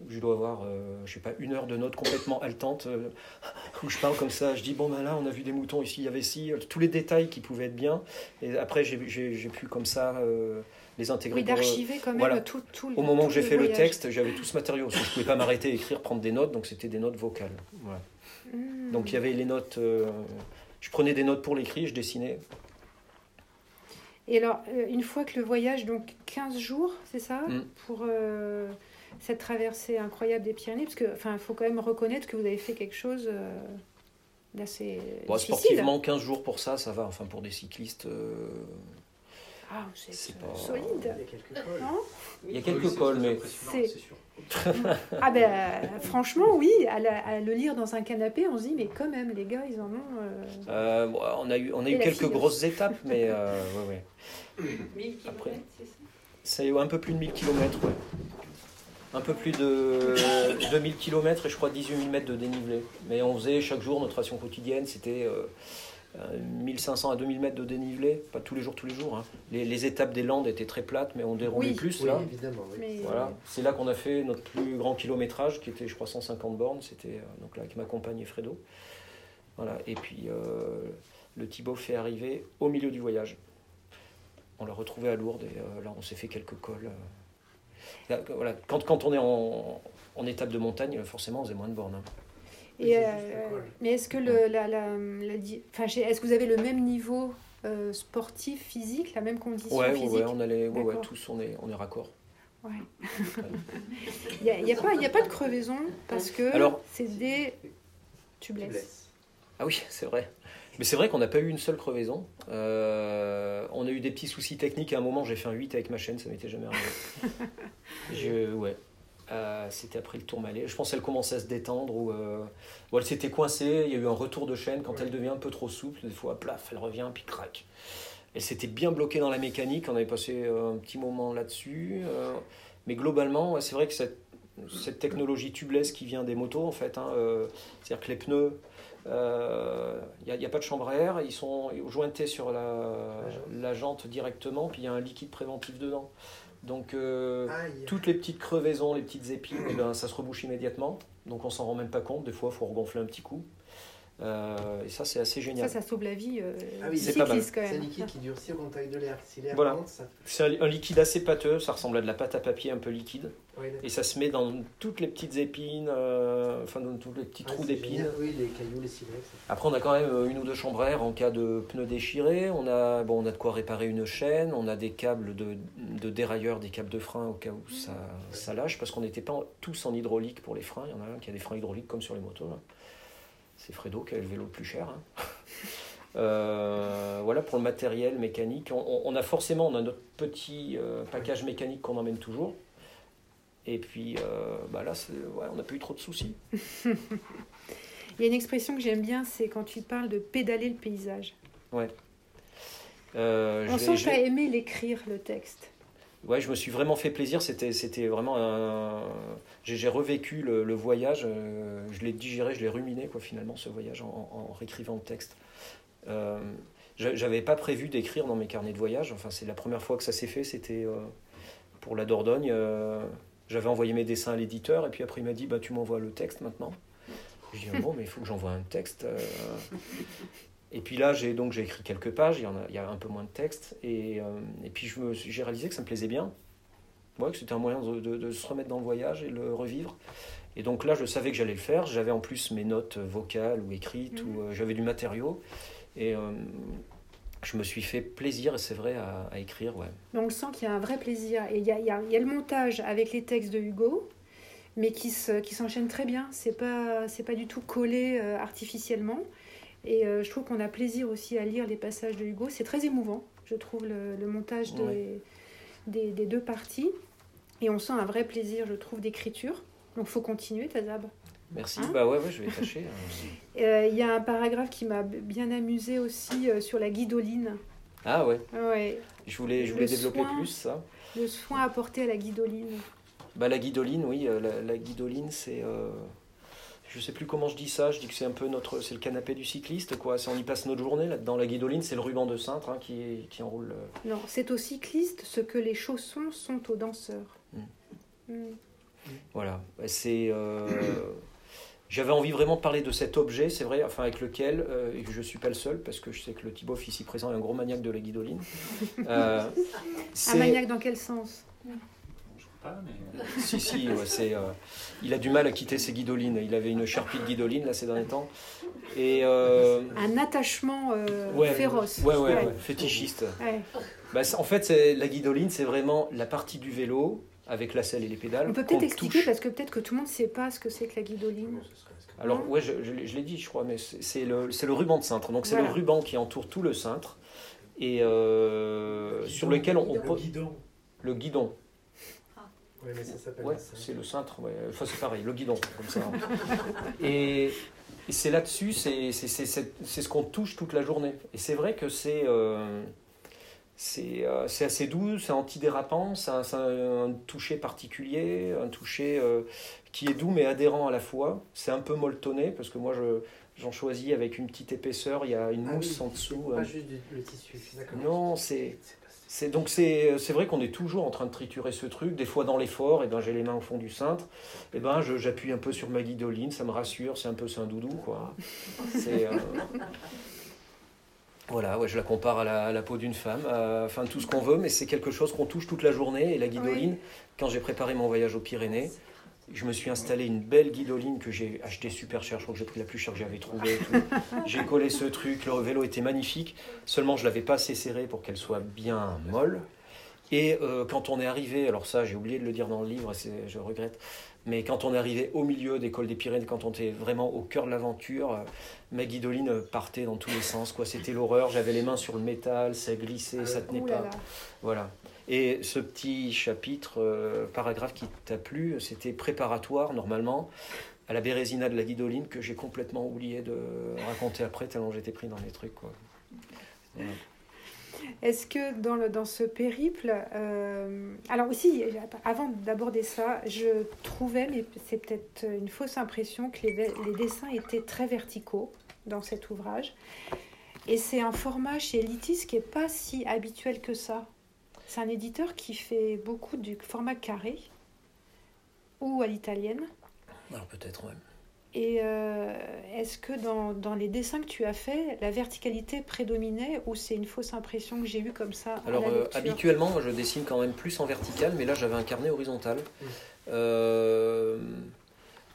Speaker 3: je dois avoir, euh, je sais pas, une heure de notes complètement haletantes euh, où je parle comme ça. Je dis, bon, ben là, on a vu des moutons ici, il y avait ci, euh, tous les détails qui pouvaient être bien. Et après, j'ai, pu comme ça les intégrer
Speaker 1: Oui, d'archiver quand même
Speaker 3: voilà.
Speaker 1: tout, tout
Speaker 3: au moment
Speaker 1: tout
Speaker 3: où j'ai fait le texte, j'avais tout ce matériau. Parce que je pouvais pas m'arrêter à écrire, prendre des notes, donc c'était des notes vocales. Voilà.
Speaker 1: Hmm.
Speaker 3: Donc il y avait les notes. je prenais des notes pour l'écrit, je dessinais.
Speaker 1: Et alors, euh, une fois que le voyage, donc 15 jours, c'est ça
Speaker 3: Mm.
Speaker 1: Pour euh, cette traversée incroyable des Pyrénées Parce que, enfin, il faut quand même reconnaître que vous avez fait quelque chose. euh, d'assez
Speaker 3: Bon, sportivement, 15 jours pour ça, ça va. Enfin, pour des cyclistes, euh,
Speaker 1: Ah, c'est euh,
Speaker 3: pas-
Speaker 1: solide.
Speaker 4: Il y a quelques cols.
Speaker 1: Non
Speaker 3: il y a quelques cols, mais
Speaker 1: C'est-
Speaker 4: C'est sûr.
Speaker 1: Ah ben euh, franchement oui, à, la- à le lire dans un canapé, on se dit mais quand même les gars ils en ont. euh,
Speaker 3: euh, bon, on a eu, on a eu quelques
Speaker 1: fille
Speaker 3: grosses étapes, mais euh, ouais, ouais.
Speaker 1: 1000
Speaker 3: Après.
Speaker 1: c'est ça?
Speaker 3: C'est un peu plus de 1000 km, ouais. Un peu plus de 2000 km et je crois 18 000 mètres de dénivelé. Mais on faisait chaque jour notre ration quotidienne, c'était 1500 à 2000 mètres de dénivelé, pas tous les jours, tous les jours. hein. Les, les étapes des Landes étaient très plates, mais on déroulait
Speaker 1: Oui.
Speaker 3: plus
Speaker 4: Oui,
Speaker 3: là.
Speaker 4: évidemment. Oui.
Speaker 1: Mais
Speaker 3: Voilà, c'est là qu'on a fait notre plus grand kilométrage, qui était, je crois, 150 bornes. C'était euh, donc là avec ma compagne et Fredo. Voilà, et puis euh, le Thibaut fait arriver au milieu du voyage. On l'a retrouvé à Lourdes et euh, là, on s'est fait quelques cols. euh. Là, voilà, quand, quand on est en, en étape de montagne, forcément, on faisait moins de bornes. hein.
Speaker 1: Et, euh, mais est-ce que le, la, la, la est-ce que vous avez le même niveau euh, sportif, physique, la même condition
Speaker 3: Ouais,
Speaker 1: physique?
Speaker 3: ouais, on allait, ouais, tous, on est, on est raccord.
Speaker 1: Ouais. Il n'y a, y a pas, il y a pas de crevaison parce que c'est des
Speaker 4: Tu blesses.
Speaker 3: Ah oui, c'est vrai. Mais c'est vrai qu'on n'a pas eu une seule crevaison. Euh, on a eu des petits soucis techniques. À un moment, j'ai fait un 8 avec ma chaîne, ça m'était jamais arrivé. Je, ouais. Euh, C'était après le Tourmalet. Je pense qu'elle commençait à se détendre ou euh, ou elle s'était coincée. Il y a eu un retour de chaîne quand
Speaker 4: Ouais.
Speaker 3: elle devient un peu trop souple. Des fois, plaf, elle revient puis crac. Elle s'était bien bloquée dans la mécanique. On avait passé euh, un petit moment là-dessus. Euh, mais globalement, ouais, c'est vrai que cette, cette technologie tubeless qui vient des motos, en fait, hein, c'est-à-dire que les pneus, il n'y a, pas de chambre à air, ils sont jointés sur la, la jante directement, puis il y a un liquide préventif dedans. Donc euh, toutes les petites crevaisons, les petites épines, eh ben, ça se rebouche immédiatement. Donc on s'en rend même pas compte. Des fois, il faut regonfler un petit coup. Euh, et ça, c'est assez
Speaker 1: Ça,
Speaker 3: génial.
Speaker 1: ça sauve la vie euh,
Speaker 4: Ah oui,
Speaker 3: c'est pas mal.
Speaker 1: cyclistes quand
Speaker 4: C'est un
Speaker 1: même.
Speaker 4: liquide qui durcit au contact de l'air. Si l'air
Speaker 3: Voilà.
Speaker 4: monte, ça.
Speaker 3: C'est un, un liquide assez pâteux, ça ressemble à de la pâte à papier un peu liquide.
Speaker 4: Oui.
Speaker 3: Et ça se met dans toutes les petites épines, euh, enfin dans tous les petits
Speaker 4: Ah,
Speaker 3: trous d'épines.
Speaker 4: Oui, les cailloux, les silex.
Speaker 3: Après, on a quand même euh, une ou deux chambres à air en cas de pneus déchirés. On a, bon, on a de quoi réparer une chaîne. On a des câbles de, de dérailleur, des câbles de frein au cas où ça, ça lâche. Parce qu'on n'était pas tous en hydraulique pour les freins. Il y en a un qui a des freins hydrauliques comme sur les motos. là. C'est Fredo qui a le vélo le plus cher. hein. Euh, voilà pour le matériel mécanique. On, a forcément on a notre petit euh, package mécanique qu'on emmène toujours. Et puis euh, bah là, ouais, on n'a pas eu trop de soucis.
Speaker 1: Il y a une expression que j'aime bien, c'est quand tu parles de pédaler le paysage.
Speaker 3: Euh,
Speaker 1: On sent que tu as aimé l'écrire, le texte.
Speaker 3: Ouais, je me suis vraiment fait plaisir. C'était, vraiment un. J'ai, revécu le, voyage. euh, je l'ai digéré, je l'ai ruminé, quoi, finalement, ce voyage, en, réécrivant le texte. Euh, j'a- j'avais pas prévu d'écrire dans mes carnets de voyage. Enfin, c'est la première fois que ça s'est fait. C'était euh, pour la Dordogne. euh, j'avais envoyé mes dessins à l'éditeur, et puis après, il m'a dit bah, Tu m'envoies le texte maintenant. Je dis Bon, mais il faut que j'envoie un texte. Et puis là, j'ai donc j'ai écrit quelques pages, il y, en a, il y a un peu moins de texte, et, euh, et puis je me suis- j'ai réalisé que ça me plaisait bien, ouais, que c'était un moyen de, de- de se remettre dans le voyage et le revivre. Et donc là, je savais que j'allais le faire, j'avais en plus mes notes vocales ou écrites,
Speaker 1: Mhm.
Speaker 3: ou euh, j'avais du matériau, et euh, je me suis fait plaisir, et c'est vrai, à, à écrire, ouais.
Speaker 1: Mais on le sent qu'il y a un vrai plaisir. Et il y a, il y a- il y a le montage avec les textes de Hugo, mais qui se- qui s'enchaîne très bien. C'est pas, c'est pas du tout collé euh, artificiellement. Et euh, je trouve qu'on a plaisir aussi à lire les passages de Hugo. C'est très émouvant, je trouve, le, le montage des,
Speaker 3: Ouais.
Speaker 1: des, des deux parties. Et on sent un vrai plaisir, je trouve, d'écriture. Donc faut continuer, Tazab.
Speaker 3: Merci,
Speaker 1: Hein
Speaker 3: bah ouais, ouais, je vais tâcher. hein.
Speaker 1: Euh, Il y a un paragraphe qui m'a bien amusé aussi euh, sur la guidoline.
Speaker 3: Ah ouais,
Speaker 1: Ouais,
Speaker 3: je voulais, je
Speaker 1: Le
Speaker 3: voulais développer
Speaker 1: soin.
Speaker 3: plus ça.
Speaker 1: le soin apporté à la guidoline.
Speaker 3: Bah, la guidoline, oui, la, la guidoline, c'est. euh, je sais plus comment je dis ça, je dis que c'est un peu notre. C'est le canapé du cycliste, quoi. On y passe notre journée là-dedans. La guidoline, c'est le ruban de cintre hein, qui, qui enroule. euh,
Speaker 1: Non, c'est aux cyclistes ce que les chaussons sont aux danseurs.
Speaker 3: Mm.
Speaker 1: Mm.
Speaker 3: Voilà. C'est. euh, J'avais envie vraiment de parler de cet objet, c'est vrai, enfin avec lequel, euh, et que je ne suis pas le seul, parce que je sais que le Thibaut ici présent est un gros maniaque de la guidoline. Euh,
Speaker 1: Un maniaque dans quel sens?
Speaker 5: Pas, mais.
Speaker 3: Si, si, ouais, c'est, euh, il a du mal à quitter ses guidolines. Il avait une charpie de guidoline là ces derniers temps. Et euh,
Speaker 1: Un attachement euh,
Speaker 3: Ouais,
Speaker 1: féroce.
Speaker 3: ouais, ouais,
Speaker 1: Ouais.
Speaker 3: ouais, fétichiste.
Speaker 1: Ouais.
Speaker 3: Bah, en fait, c'est, la guidoline, c'est vraiment la partie du vélo avec la selle et les pédales.
Speaker 1: On peut peut-être expliquer
Speaker 3: touche.
Speaker 1: parce que peut-être que tout le monde ne sait pas ce que c'est que la guidoline.
Speaker 3: Alors, ouais, je, je l'ai je l'ai dit, je crois, mais c'est c'est le, c'est le ruban de cintre. Donc, c'est
Speaker 1: Voilà.
Speaker 3: le ruban qui entoure tout le cintre et euh, sur lequel on, on
Speaker 4: Le guidon.
Speaker 3: Le guidon.
Speaker 4: Oui, mais ça s'appelle
Speaker 3: Ouais,
Speaker 4: ça.
Speaker 3: c'est le cintre. Ouais. Enfin, c'est pareil, le guidon, comme ça. et et c'est là-dessus, c'est c'est- c'est- c'est- c'est ce qu'on touche toute la journée. Et c'est vrai que c'est. euh, c'est euh, c'est assez doux, c'est antidérapant, c'est un, c'est un toucher particulier, un toucher euh, qui est doux mais adhérent à la fois. C'est un peu molletonné parce que moi je, j'en choisis avec une petite épaisseur, il y a une
Speaker 4: Ah
Speaker 3: mousse
Speaker 4: oui,
Speaker 3: en dessous.
Speaker 4: Pas
Speaker 3: hein.
Speaker 4: juste du- le tissu, d'accord.
Speaker 3: Non, c'est donc c'est c'est vrai qu'on est toujours en train de triturer ce truc. Des fois dans l'effort, et ben j'ai les mains au fond du cintre, et ben je- j'appuie un peu sur ma guidoline, ça me rassure, c'est un peu c'est un doudou quoi. C'est euh, voilà, ouais, je la compare à la, à la peau d'une femme, à- enfin tout ce qu'on veut, mais c'est quelque chose qu'on touche toute la journée. Et la guidoline, quand j'ai préparé mon voyage aux Pyrénées, je me suis installé une belle guidoline que j'ai achetée super cher. Je crois que j'ai pris la plus chère que j'avais trouvée. J'ai collé ce truc. Le vélo était magnifique. Seulement, je l'avais pas assez serré pour qu'elle soit bien molle. Et euh, quand on est arrivé, alors ça, j'ai oublié de le dire dans le livre, c'est- je regrette. Mais quand on est arrivé au milieu des cols des Pyrénées, quand on était vraiment au cœur de l'aventure, euh, ma guidoline partait dans tous les sens. quoi. C'était l'horreur. J'avais les mains sur le métal, ça glissait, ça tenait
Speaker 1: Ouh là
Speaker 3: pas.
Speaker 1: là.
Speaker 3: Voilà. Et ce petit chapitre, euh, paragraphe qui t'a plu, c'était préparatoire normalement à la Bérésina de la Guidoline que j'ai complètement oublié de raconter après tellement j'étais pris dans les trucs.
Speaker 1: Est-ce que dans, le, dans ce périple, euh, alors aussi, avant d'aborder ça, je trouvais, mais c'est peut-être une fausse impression, que les, les dessins étaient très verticaux dans cet ouvrage. Et c'est un format chez Litis qui n'est pas si habituel que ça. C'est un éditeur qui fait beaucoup du format carré ou à l'italienne.
Speaker 3: Alors peut-être, ouais.
Speaker 1: Et euh, est-ce que dans, dans les dessins que tu as faits, la verticalité prédominait ou c'est une fausse impression que j'ai eue comme ça
Speaker 3: Alors euh, habituellement, moi, je dessine quand même plus en vertical, mais là j'avais un carnet horizontal.
Speaker 4: Mm.
Speaker 3: Euh,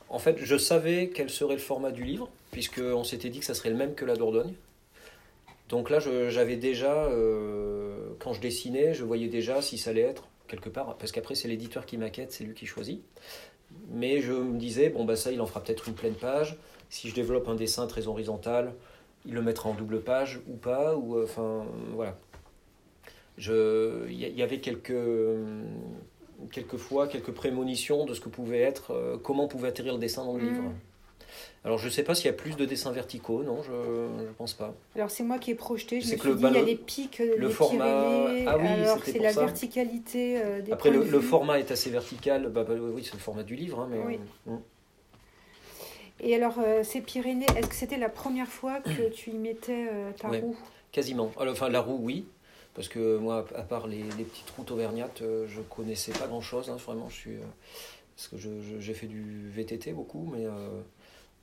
Speaker 3: en fait, je savais quel serait le format du livre, puisqu'on s'était dit que ça serait le même que la Dordogne. Donc là, j'avais déjà, euh, quand je dessinais, je voyais déjà si ça allait être quelque part, parce qu'après c'est l'éditeur qui maquette, c'est lui qui choisit. Mais je me disais, bon bah ça, il en fera peut-être une pleine page. Si je développe un dessin très horizontal, il le mettra en double page ou pas, ou euh, enfin voilà. Il y, avait quelques, quelques fois quelques prémonitions de ce que pouvait être, euh, comment pouvait atterrir le dessin dans le
Speaker 1: Mhm.
Speaker 3: livre. Alors je sais pas s'il y a plus de dessins verticaux, non, je ne pense pas.
Speaker 1: Alors c'est moi qui ai projeté, je me suis dit, il y a les pics,
Speaker 3: le
Speaker 1: les
Speaker 3: format-
Speaker 1: Pyrénées,
Speaker 3: Ah oui,
Speaker 1: alors c'est la
Speaker 3: ça.
Speaker 1: verticalité euh, des
Speaker 3: Après le, le format est assez vertical, bah, bah, oui c'est le format du livre, hein, mais
Speaker 1: Oui.
Speaker 3: euh.
Speaker 1: Et alors euh, ces Pyrénées, est-ce que c'était la première fois que tu y mettais euh, ta
Speaker 3: Ouais.
Speaker 1: roue?
Speaker 3: quasiment. Alors, Enfin la roue oui, parce que moi à part les, les petites routes auvergnates, euh, je connaissais pas grand chose, vraiment. Je suis, euh, parce que j'ai fait du VTT beaucoup, mais euh,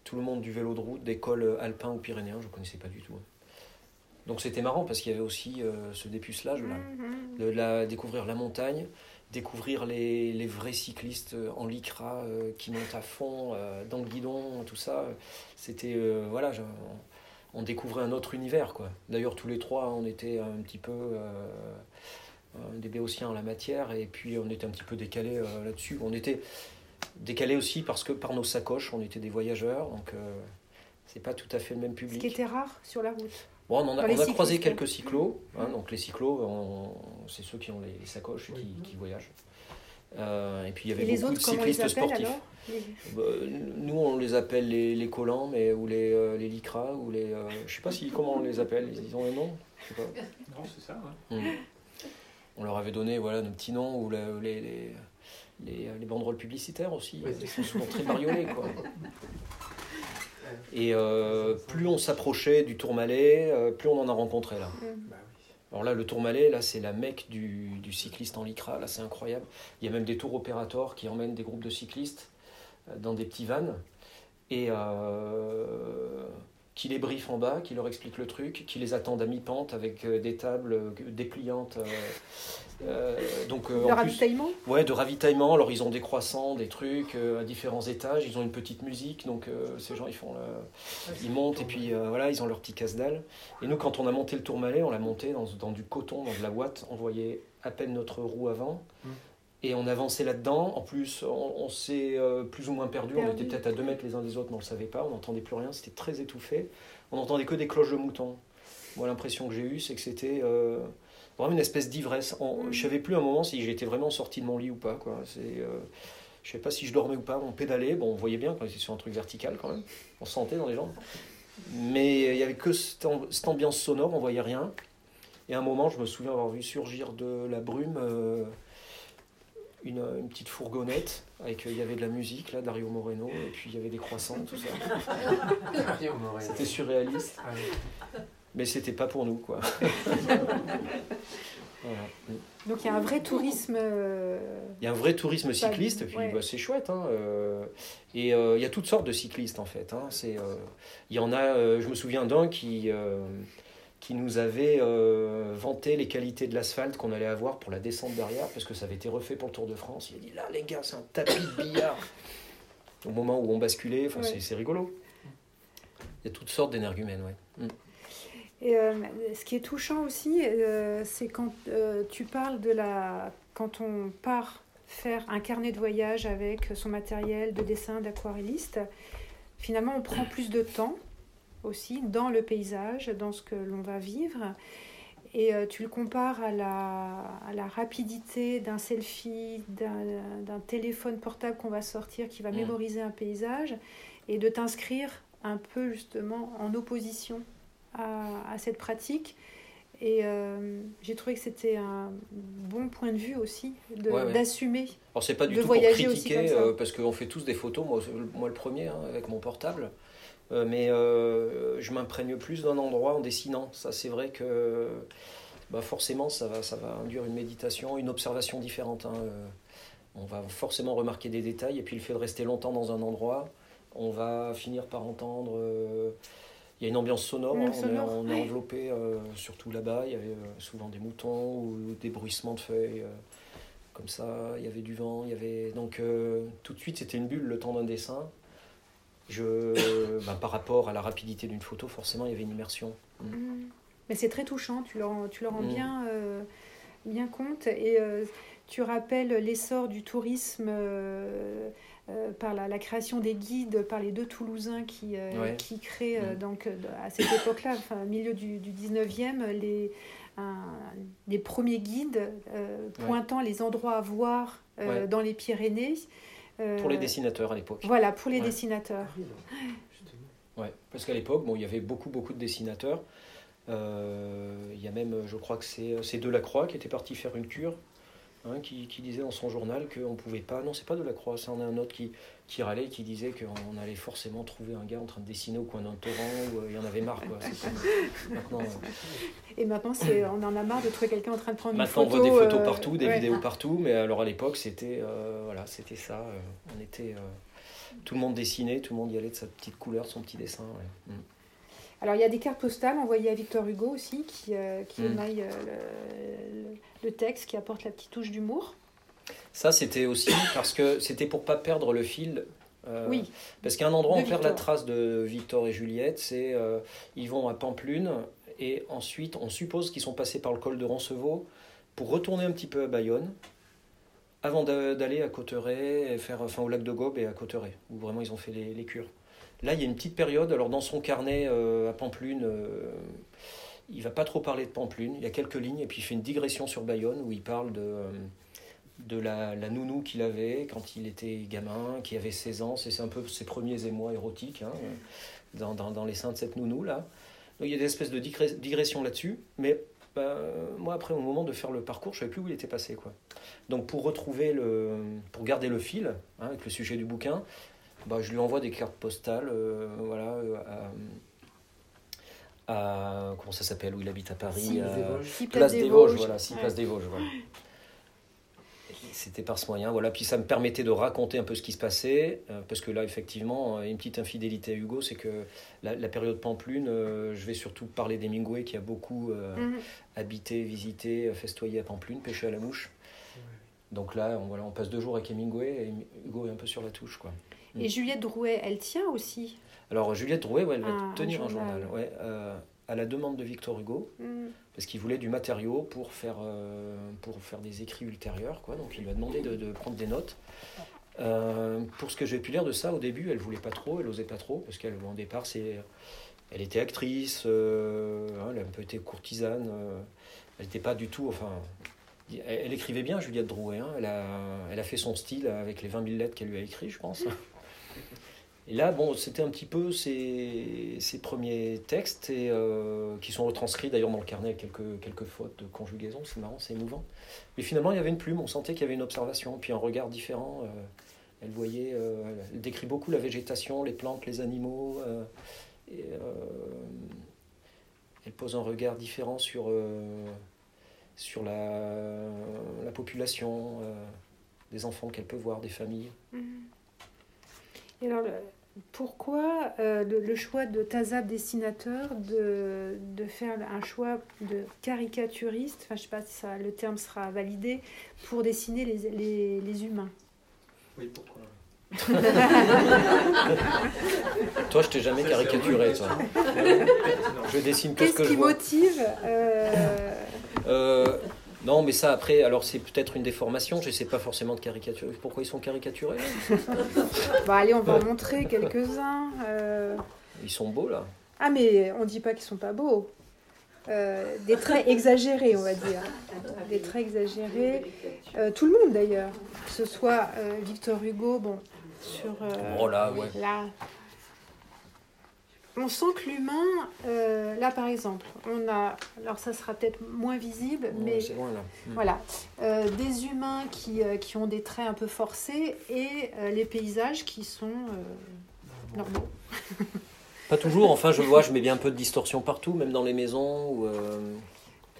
Speaker 3: tout le monde du vélo de route, d'école alpin ou pyrénéen, je connaissais pas du tout. Donc c'était marrant parce qu'il y avait aussi euh, ce dépucelage là.
Speaker 1: Mhm.
Speaker 3: de la, découvrir la montagne, découvrir les, les vrais cyclistes euh, en lycra euh, qui montent à fond euh, dans le guidon, tout ça. C'était euh, voilà, on, on découvrait un autre univers quoi. D'ailleurs tous les trois on était un petit peu euh, euh, des béotiens en la matière et puis on était un petit peu décalés euh, là-dessus. On était décalés aussi parce que par nos sacoches on était des voyageurs donc euh, c'est pas tout à fait le même
Speaker 1: Ce
Speaker 3: public.
Speaker 1: qui était rare sur la route.
Speaker 3: Bon, on, en a, on a croisé
Speaker 1: cyclistes.
Speaker 3: quelques cyclos. hein, donc les cyclos, c'est ceux qui ont les, les sacoches et qui,
Speaker 4: Oui.
Speaker 3: qui voyagent. Euh, et puis il y avait
Speaker 1: les
Speaker 3: beaucoup
Speaker 1: autres,
Speaker 3: de cyclistes
Speaker 1: appellent
Speaker 3: sportifs. Bah, nous, on les appelle les, les collants, mais ou les, euh, les lycras, ou les. euh, je sais pas si comment on les appelle. Ils ont un nom. Je sais pas.
Speaker 5: Non, c'est ça, ouais.
Speaker 3: Hmm. On leur avait donné voilà nos petits noms ou la- les, les, les, les banderoles publicitaires aussi.
Speaker 4: Oui,
Speaker 3: Ils sont souvent très bariolés quoi. Et euh, plus on s'approchait du Tourmalet, euh, plus on en a rencontré là.
Speaker 1: Mhm.
Speaker 4: Bah.
Speaker 3: Alors là, le Tourmalet, là, c'est la mecque du, du cycliste en lycra. Là, c'est incroyable. Il y a même des tours opérateurs qui emmènent des groupes de cyclistes euh, dans des petits vannes et euh, qui les briefent en bas, qui leur expliquent le truc, qui les attendent à mi-pente avec euh, des tables euh, dépliantes. euh, euh, donc, euh,
Speaker 1: Le
Speaker 3: en plus,
Speaker 1: ravitaillement
Speaker 3: Ouais, de ravitaillement. Alors, ils ont des croissants, des trucs euh, à différents étages. Ils ont une petite musique. Donc, euh, ces gens, ils font le- Ils montent et puis euh, voilà, ils ont leur petit casse-dalle. Et nous, quand on a monté le Tourmalet, on l'a monté dans, dans du coton, dans de la ouate. On voyait à peine notre roue avant.
Speaker 4: Mm.
Speaker 3: Et on avançait là-dedans. En plus, on, on s'est euh, plus ou moins perdu. On était peut-être à deux mètres les uns des autres, mais on ne le savait pas. On n'entendait plus rien. C'était très étouffé. On n'entendait que des cloches de mouton. Moi, l'impression que j'ai eue, c'est que c'était euh, vraiment une espèce d'ivresse. On- Je savais plus à un moment si j'étais vraiment sorti de mon lit ou pas. Quoi. C'est, euh, je sais pas si je dormais ou pas. On pédalait. Bon, on voyait bien quand on était sur un truc vertical quand même. On se sentait dans les jambes. Mais il y avait que cette, am- cette ambiance sonore. On voyait rien. Et à un moment, je me souviens avoir vu surgir de la brume euh, une, une petite fourgonnette avec il y avait de la musique là, Dario Moreno, et puis il y avait des croissants, tout ça. C'était surréaliste,
Speaker 4: Ah oui.
Speaker 3: Mais c'était pas pour nous quoi. Voilà.
Speaker 1: Donc il y a un vrai tourisme. euh,
Speaker 3: Il y a un vrai tourisme cycliste, et puis
Speaker 1: ouais.
Speaker 3: bah, c'est chouette. hein, euh, et euh, il y a toutes sortes de cyclistes en fait. hein, c'est, euh, il y en a, euh, je me souviens d'un qui, euh, qui nous avait euh, vanté les qualités de l'asphalte qu'on allait avoir pour la descente derrière, parce que ça avait été refait pour le Tour de France. Il a dit là les gars, c'est un tapis de billard. Au moment où on basculait, enfin,
Speaker 1: Ouais.
Speaker 3: c'est, c'est rigolo. Il y a toutes sortes d'énergumènes, ouais. Mm.
Speaker 1: Et euh, ce qui est touchant aussi, euh, c'est quand euh, tu parles de la. Quand on part faire un carnet de voyage avec son matériel de dessin d'aquarelliste, finalement on prend plus de temps aussi dans le paysage, dans ce que l'on va vivre. Et tu le compares à la, à la rapidité d'un selfie, d'un d'un téléphone portable qu'on va sortir qui va
Speaker 3: Mm.
Speaker 1: mémoriser un paysage, et de t'inscrire un peu justement en opposition à, à cette pratique. Et euh, j'ai trouvé que c'était un bon point de vue aussi de-
Speaker 3: Ouais, ouais.
Speaker 1: d'assumer.
Speaker 3: Alors c'est pas du tout pour critiquer, euh, parce qu'on fait tous des photos, moi, moi le premier, hein, avec mon portable. Euh, mais je m'imprègne plus d'un endroit en dessinant. Ça, c'est vrai que bah, forcément, ça va, ça va induire une méditation, une observation différente. hein. On va forcément remarquer des détails, et puis le fait de rester longtemps dans un endroit, on va finir par entendre. Il y a une ambiance sonore, hein, on, est, on est
Speaker 1: ouais.
Speaker 3: enveloppé, euh, surtout là-bas, il y avait euh, souvent des moutons ou des bruissements de feuilles. euh, comme ça, il y avait du vent, il y avait donc tout de suite c'était une bulle le temps d'un dessin. Je, ben, par rapport à la rapidité d'une photo, forcément il y avait une immersion. Mm.
Speaker 1: Mais c'est très touchant, tu le rends, tu le rends
Speaker 3: Mm.
Speaker 1: bien, bien compte. Et tu rappelles l'essor du tourisme euh, par la, la création des guides par les deux Toulousains qui, euh,
Speaker 3: Ouais.
Speaker 1: qui créent euh,
Speaker 3: Mm.
Speaker 1: donc, à cette époque-là, enfin, au milieu du, du 19e, les, un- les premiers guides euh, pointant les endroits à voir euh,
Speaker 3: Ouais.
Speaker 1: dans les Pyrénées.
Speaker 3: Pour les dessinateurs à l'époque.
Speaker 1: Voilà, pour les
Speaker 3: Ouais.
Speaker 1: dessinateurs.
Speaker 4: Ah.
Speaker 3: Ouais, parce qu'à l'époque, bon, il y avait beaucoup, beaucoup de dessinateurs. Euh, il y a même, je crois que c'est c'est Delacroix qui était parti faire une cure, hein, qui, qui disait dans son journal qu'on ne pouvait pas. Non, c'est pas Delacroix, c'est un un autre qui, qui râlait, qui disait qu'on allait forcément trouver un gars en train de dessiner au coin d'un torrent, où euh, il y en avait marre. Quoi. Comme- maintenant, euh,
Speaker 1: Et maintenant, c'est, on en a marre de trouver quelqu'un en train de prendre
Speaker 3: Maintenant,
Speaker 1: une
Speaker 3: on
Speaker 1: photo.
Speaker 3: voit des photos
Speaker 1: euh,
Speaker 3: partout, des
Speaker 1: ouais.
Speaker 3: vidéos partout, mais alors à l'époque, c'était voilà, c'était ça. on était, tout le monde dessinait, tout le monde y allait de sa petite couleur, de son petit dessin. ouais.
Speaker 1: Alors, il y a des cartes postales envoyées à Victor Hugo aussi, qui, euh, qui
Speaker 3: Mm.
Speaker 1: émaillent euh, le, texte, qui apporte la petite touche d'humour.
Speaker 3: Ça, c'était aussi parce que c'était pour pas perdre le fil. euh,
Speaker 1: Oui.
Speaker 3: Parce qu'à un endroit,
Speaker 1: De
Speaker 3: on perd la trace de Victor et Juliette. C'est ils vont à Pampelune et ensuite, on suppose qu'ils sont passés par le col de Roncevaux pour retourner un petit peu à Bayonne avant d'a- d'aller à Cotteret, et faire, enfin au lac de Gobe et à Cotteret, où vraiment ils ont fait les, les cures. Là, il y a une petite période. Alors, dans son carnet euh, à Pampelune, euh, il va pas trop parler de Pampelune. Il y a quelques lignes et puis il fait une digression sur Bayonne où il parle de, euh, de la, la nounou qu'il avait quand il était gamin, qui avait 16 ans. C'est un peu ses premiers émois érotiques hein, dans, dans, les seins de cette nounou là. Donc, il y a des espèces de digressions là-dessus, mais ben, moi après au moment de faire le parcours, je savais plus où il était passé quoi. Donc pour retrouver le, pour garder le fil hein, avec le sujet du bouquin, bah, je lui envoie des cartes postales, euh, voilà, euh, à, à- comment ça s'appelle où il habite à Paris, à- Place des Vosges, voilà, si. Place des Vosges, voilà. C'était par ce moyen, voilà. Puis ça me permettait de raconter un peu ce qui se passait, euh, parce que là, effectivement, une petite infidélité à Hugo, c'est que la, la période Pamplune, euh, je vais surtout parler d'Hemingway qui a beaucoup euh,
Speaker 1: Mhm.
Speaker 3: habité, visité, festoyé à Pamplune, pêché à la mouche. Donc là, on, voilà, on passe deux jours avec Hemingway et Hugo est un peu sur la touche, quoi.
Speaker 1: Et Juliette Drouet, elle tient aussi.
Speaker 3: Alors Juliette Drouet, ouais, elle va
Speaker 1: Un- un
Speaker 3: tenir un
Speaker 1: journal.
Speaker 3: journal. ouais. Euh, à la demande de Victor Hugo,
Speaker 1: Mm.
Speaker 3: parce qu'il voulait du matériau pour faire, euh, pour faire des écrits ultérieurs. Quoi. Donc il lui a demandé de, de prendre des notes. Euh, pour ce que j'ai pu lire de ça, au début, elle voulait pas trop, elle osait pas trop, parce qu'elle, au départ, c'est, elle était actrice, hein, elle a un peu été courtisane, elle n'était pas du tout, enfin, elle, elle écrivait bien, Juliette Drouet, hein, elle, a, elle a fait son style avec les 20 000 lettres qu'elle lui a écrites, je pense. Et là, bon, c'était un petit peu ses premiers textes, euh, qui sont retranscrits d'ailleurs dans le carnet quelques, fautes de conjugaison, c'est marrant, c'est émouvant. Mais finalement, il y avait une plume, on sentait qu'il y avait une observation, puis un regard différent. euh, elle voyait, euh, décrit beaucoup la végétation, les plantes, les animaux. elle pose un regard différent sur, la, la population, des enfants qu'elle peut voir, des familles.
Speaker 1: Mm. Et alors, le- pourquoi euh, le, le choix de Tazab dessinateur de, de faire un choix de caricaturiste, enfin je sais pas si ça, le terme sera validé, pour dessiner les, les, les humains?
Speaker 5: Oui, pourquoi?
Speaker 3: Toi, je t'ai jamais
Speaker 5: Ça,
Speaker 3: caricaturé, toi. Je dessine que ce
Speaker 1: Qu'est-ce
Speaker 3: que je
Speaker 1: qui
Speaker 3: vois.
Speaker 1: motive euh,
Speaker 3: Euh, non, mais ça, après, alors c'est peut-être une déformation, je sais pas forcément de caricaturer. Pourquoi ils sont caricaturés
Speaker 1: Bah allez, on va en montrer quelques-uns. euh.
Speaker 3: Ils sont beaux, là.
Speaker 1: Ah mais on dit pas qu'ils sont pas beaux. Euh, des traits exagérés, on va dire. Des traits exagérés. Euh, tout le monde d'ailleurs. Que ce soit Victor Hugo, bon, sur...
Speaker 3: Oh là, ouais.
Speaker 1: Là. On sent que l'humain, euh, là par exemple, on a, alors ça sera peut-être moins visible, mais
Speaker 3: Ouais, c'est loin, là. Mm.
Speaker 1: voilà, euh, des humains qui, euh, qui ont des traits un peu forcés et les paysages qui sont normaux.
Speaker 3: Pas toujours, enfin, je vois, je mets bien un peu de distorsion partout, même dans les maisons. Ou,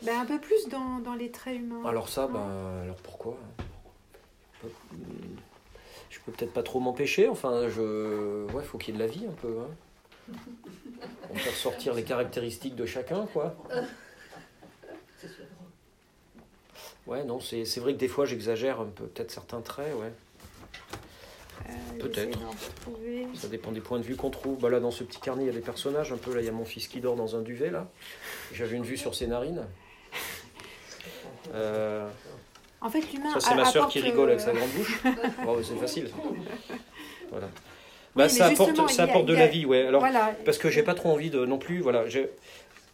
Speaker 1: Ben, un peu plus dans, dans les traits humains.
Speaker 3: Alors ça, ben, alors pourquoi? Je peux- Je peux peut-être pas trop m'empêcher, enfin, je... Ouais, faut qu'il y ait de la vie un peu, hein. On peut ressortir les caractéristiques de chacun, quoi. Ouais, non, c'est c'est vrai que des fois j'exagère un peu, peut-être certains traits, ouais.
Speaker 1: Euh,
Speaker 3: peut-être. Ça dépend des points de vue qu'on trouve. Bah là, dans ce petit carnet, il y a des personnages. Un peu là, il y a mon fils qui dort dans un duvet là. J'avais une vue sur ses narines. Euh,
Speaker 1: En fait, l'humain
Speaker 3: ça, c'est ma sœur
Speaker 1: apporte,
Speaker 3: qui rigole avec sa grande bouche. Oh, c'est facile. Voilà. Bah, ça apporte, ça apporte de la vie, ouais. Alors,
Speaker 1: voilà.
Speaker 3: parce que j'ai pas trop envie de non plus. Voilà, je,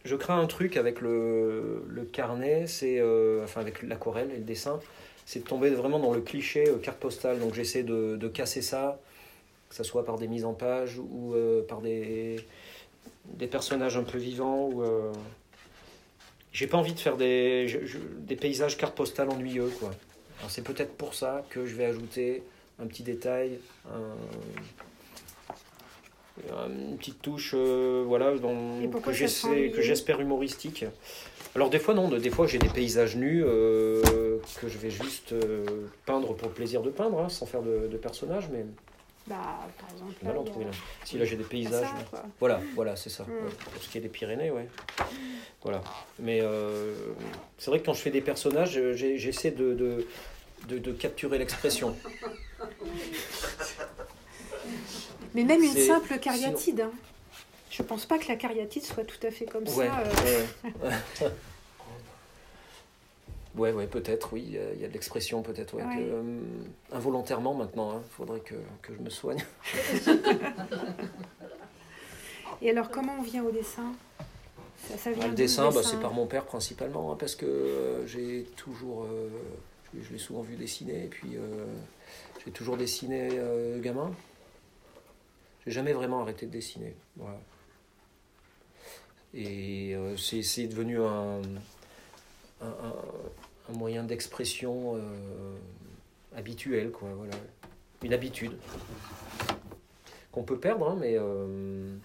Speaker 3: je crains un truc avec le, le carnet, c'est euh, enfin avec l'aquarelle et le dessin, c'est de tomber vraiment dans le cliché euh, carte postale. Donc j'essaie de, de casser ça, que ce soit par des mises en page ou euh, par des, des personnages un peu vivants. Ou, j'ai pas envie de faire des, je- je- des paysages carte postale ennuyeux, quoi. C'est peut-être pour ça que je vais ajouter un petit détail, un, une petite touche, euh, voilà, dans- que j'essaie, que j'espère humoristique. Alors des fois non, de- des fois j'ai des paysages nus euh, que je vais juste euh, peindre pour le plaisir de peindre, hein, sans faire de, de personnage, mais
Speaker 1: Bah, par exemple,
Speaker 3: mal en trouver là. Si là j'ai des
Speaker 1: il y a
Speaker 3: paysages,
Speaker 1: ça,
Speaker 3: voilà, voilà, c'est ça.
Speaker 1: Mm.
Speaker 3: ouais. Pour ce qui est des Pyrénées, ouais. Voilà. Mais euh, c'est vrai que quand je fais des personnages, euh, j'essaie de, de, de- de capturer l'expression.
Speaker 1: Mais même une simple cariatide. hein. Je pense pas que la cariatide soit tout à fait comme
Speaker 3: Ouais,
Speaker 1: ça. euh,
Speaker 3: ouais, ouais. Peut-être, oui. Il y a- de l'expression, peut-être, ouais.
Speaker 1: Ouais.
Speaker 3: que, euh, involontairement maintenant, il faudrait que, que je me soigne.
Speaker 1: Et alors, comment on vient au dessin? Ça, ça vient
Speaker 3: Ah, le dessin, bah, c'est par mon père principalement, hein, parce que euh, j'ai toujours. euh, je je l'ai souvent vu dessiner, et puis j'ai toujours dessiné gamin. J'ai jamais vraiment arrêté de dessiner. Voilà. Et euh, c'est devenu un, un, moyen d'expression euh, habituel, quoi. Voilà. Une habitude qu'on peut perdre, hein, mais. euh,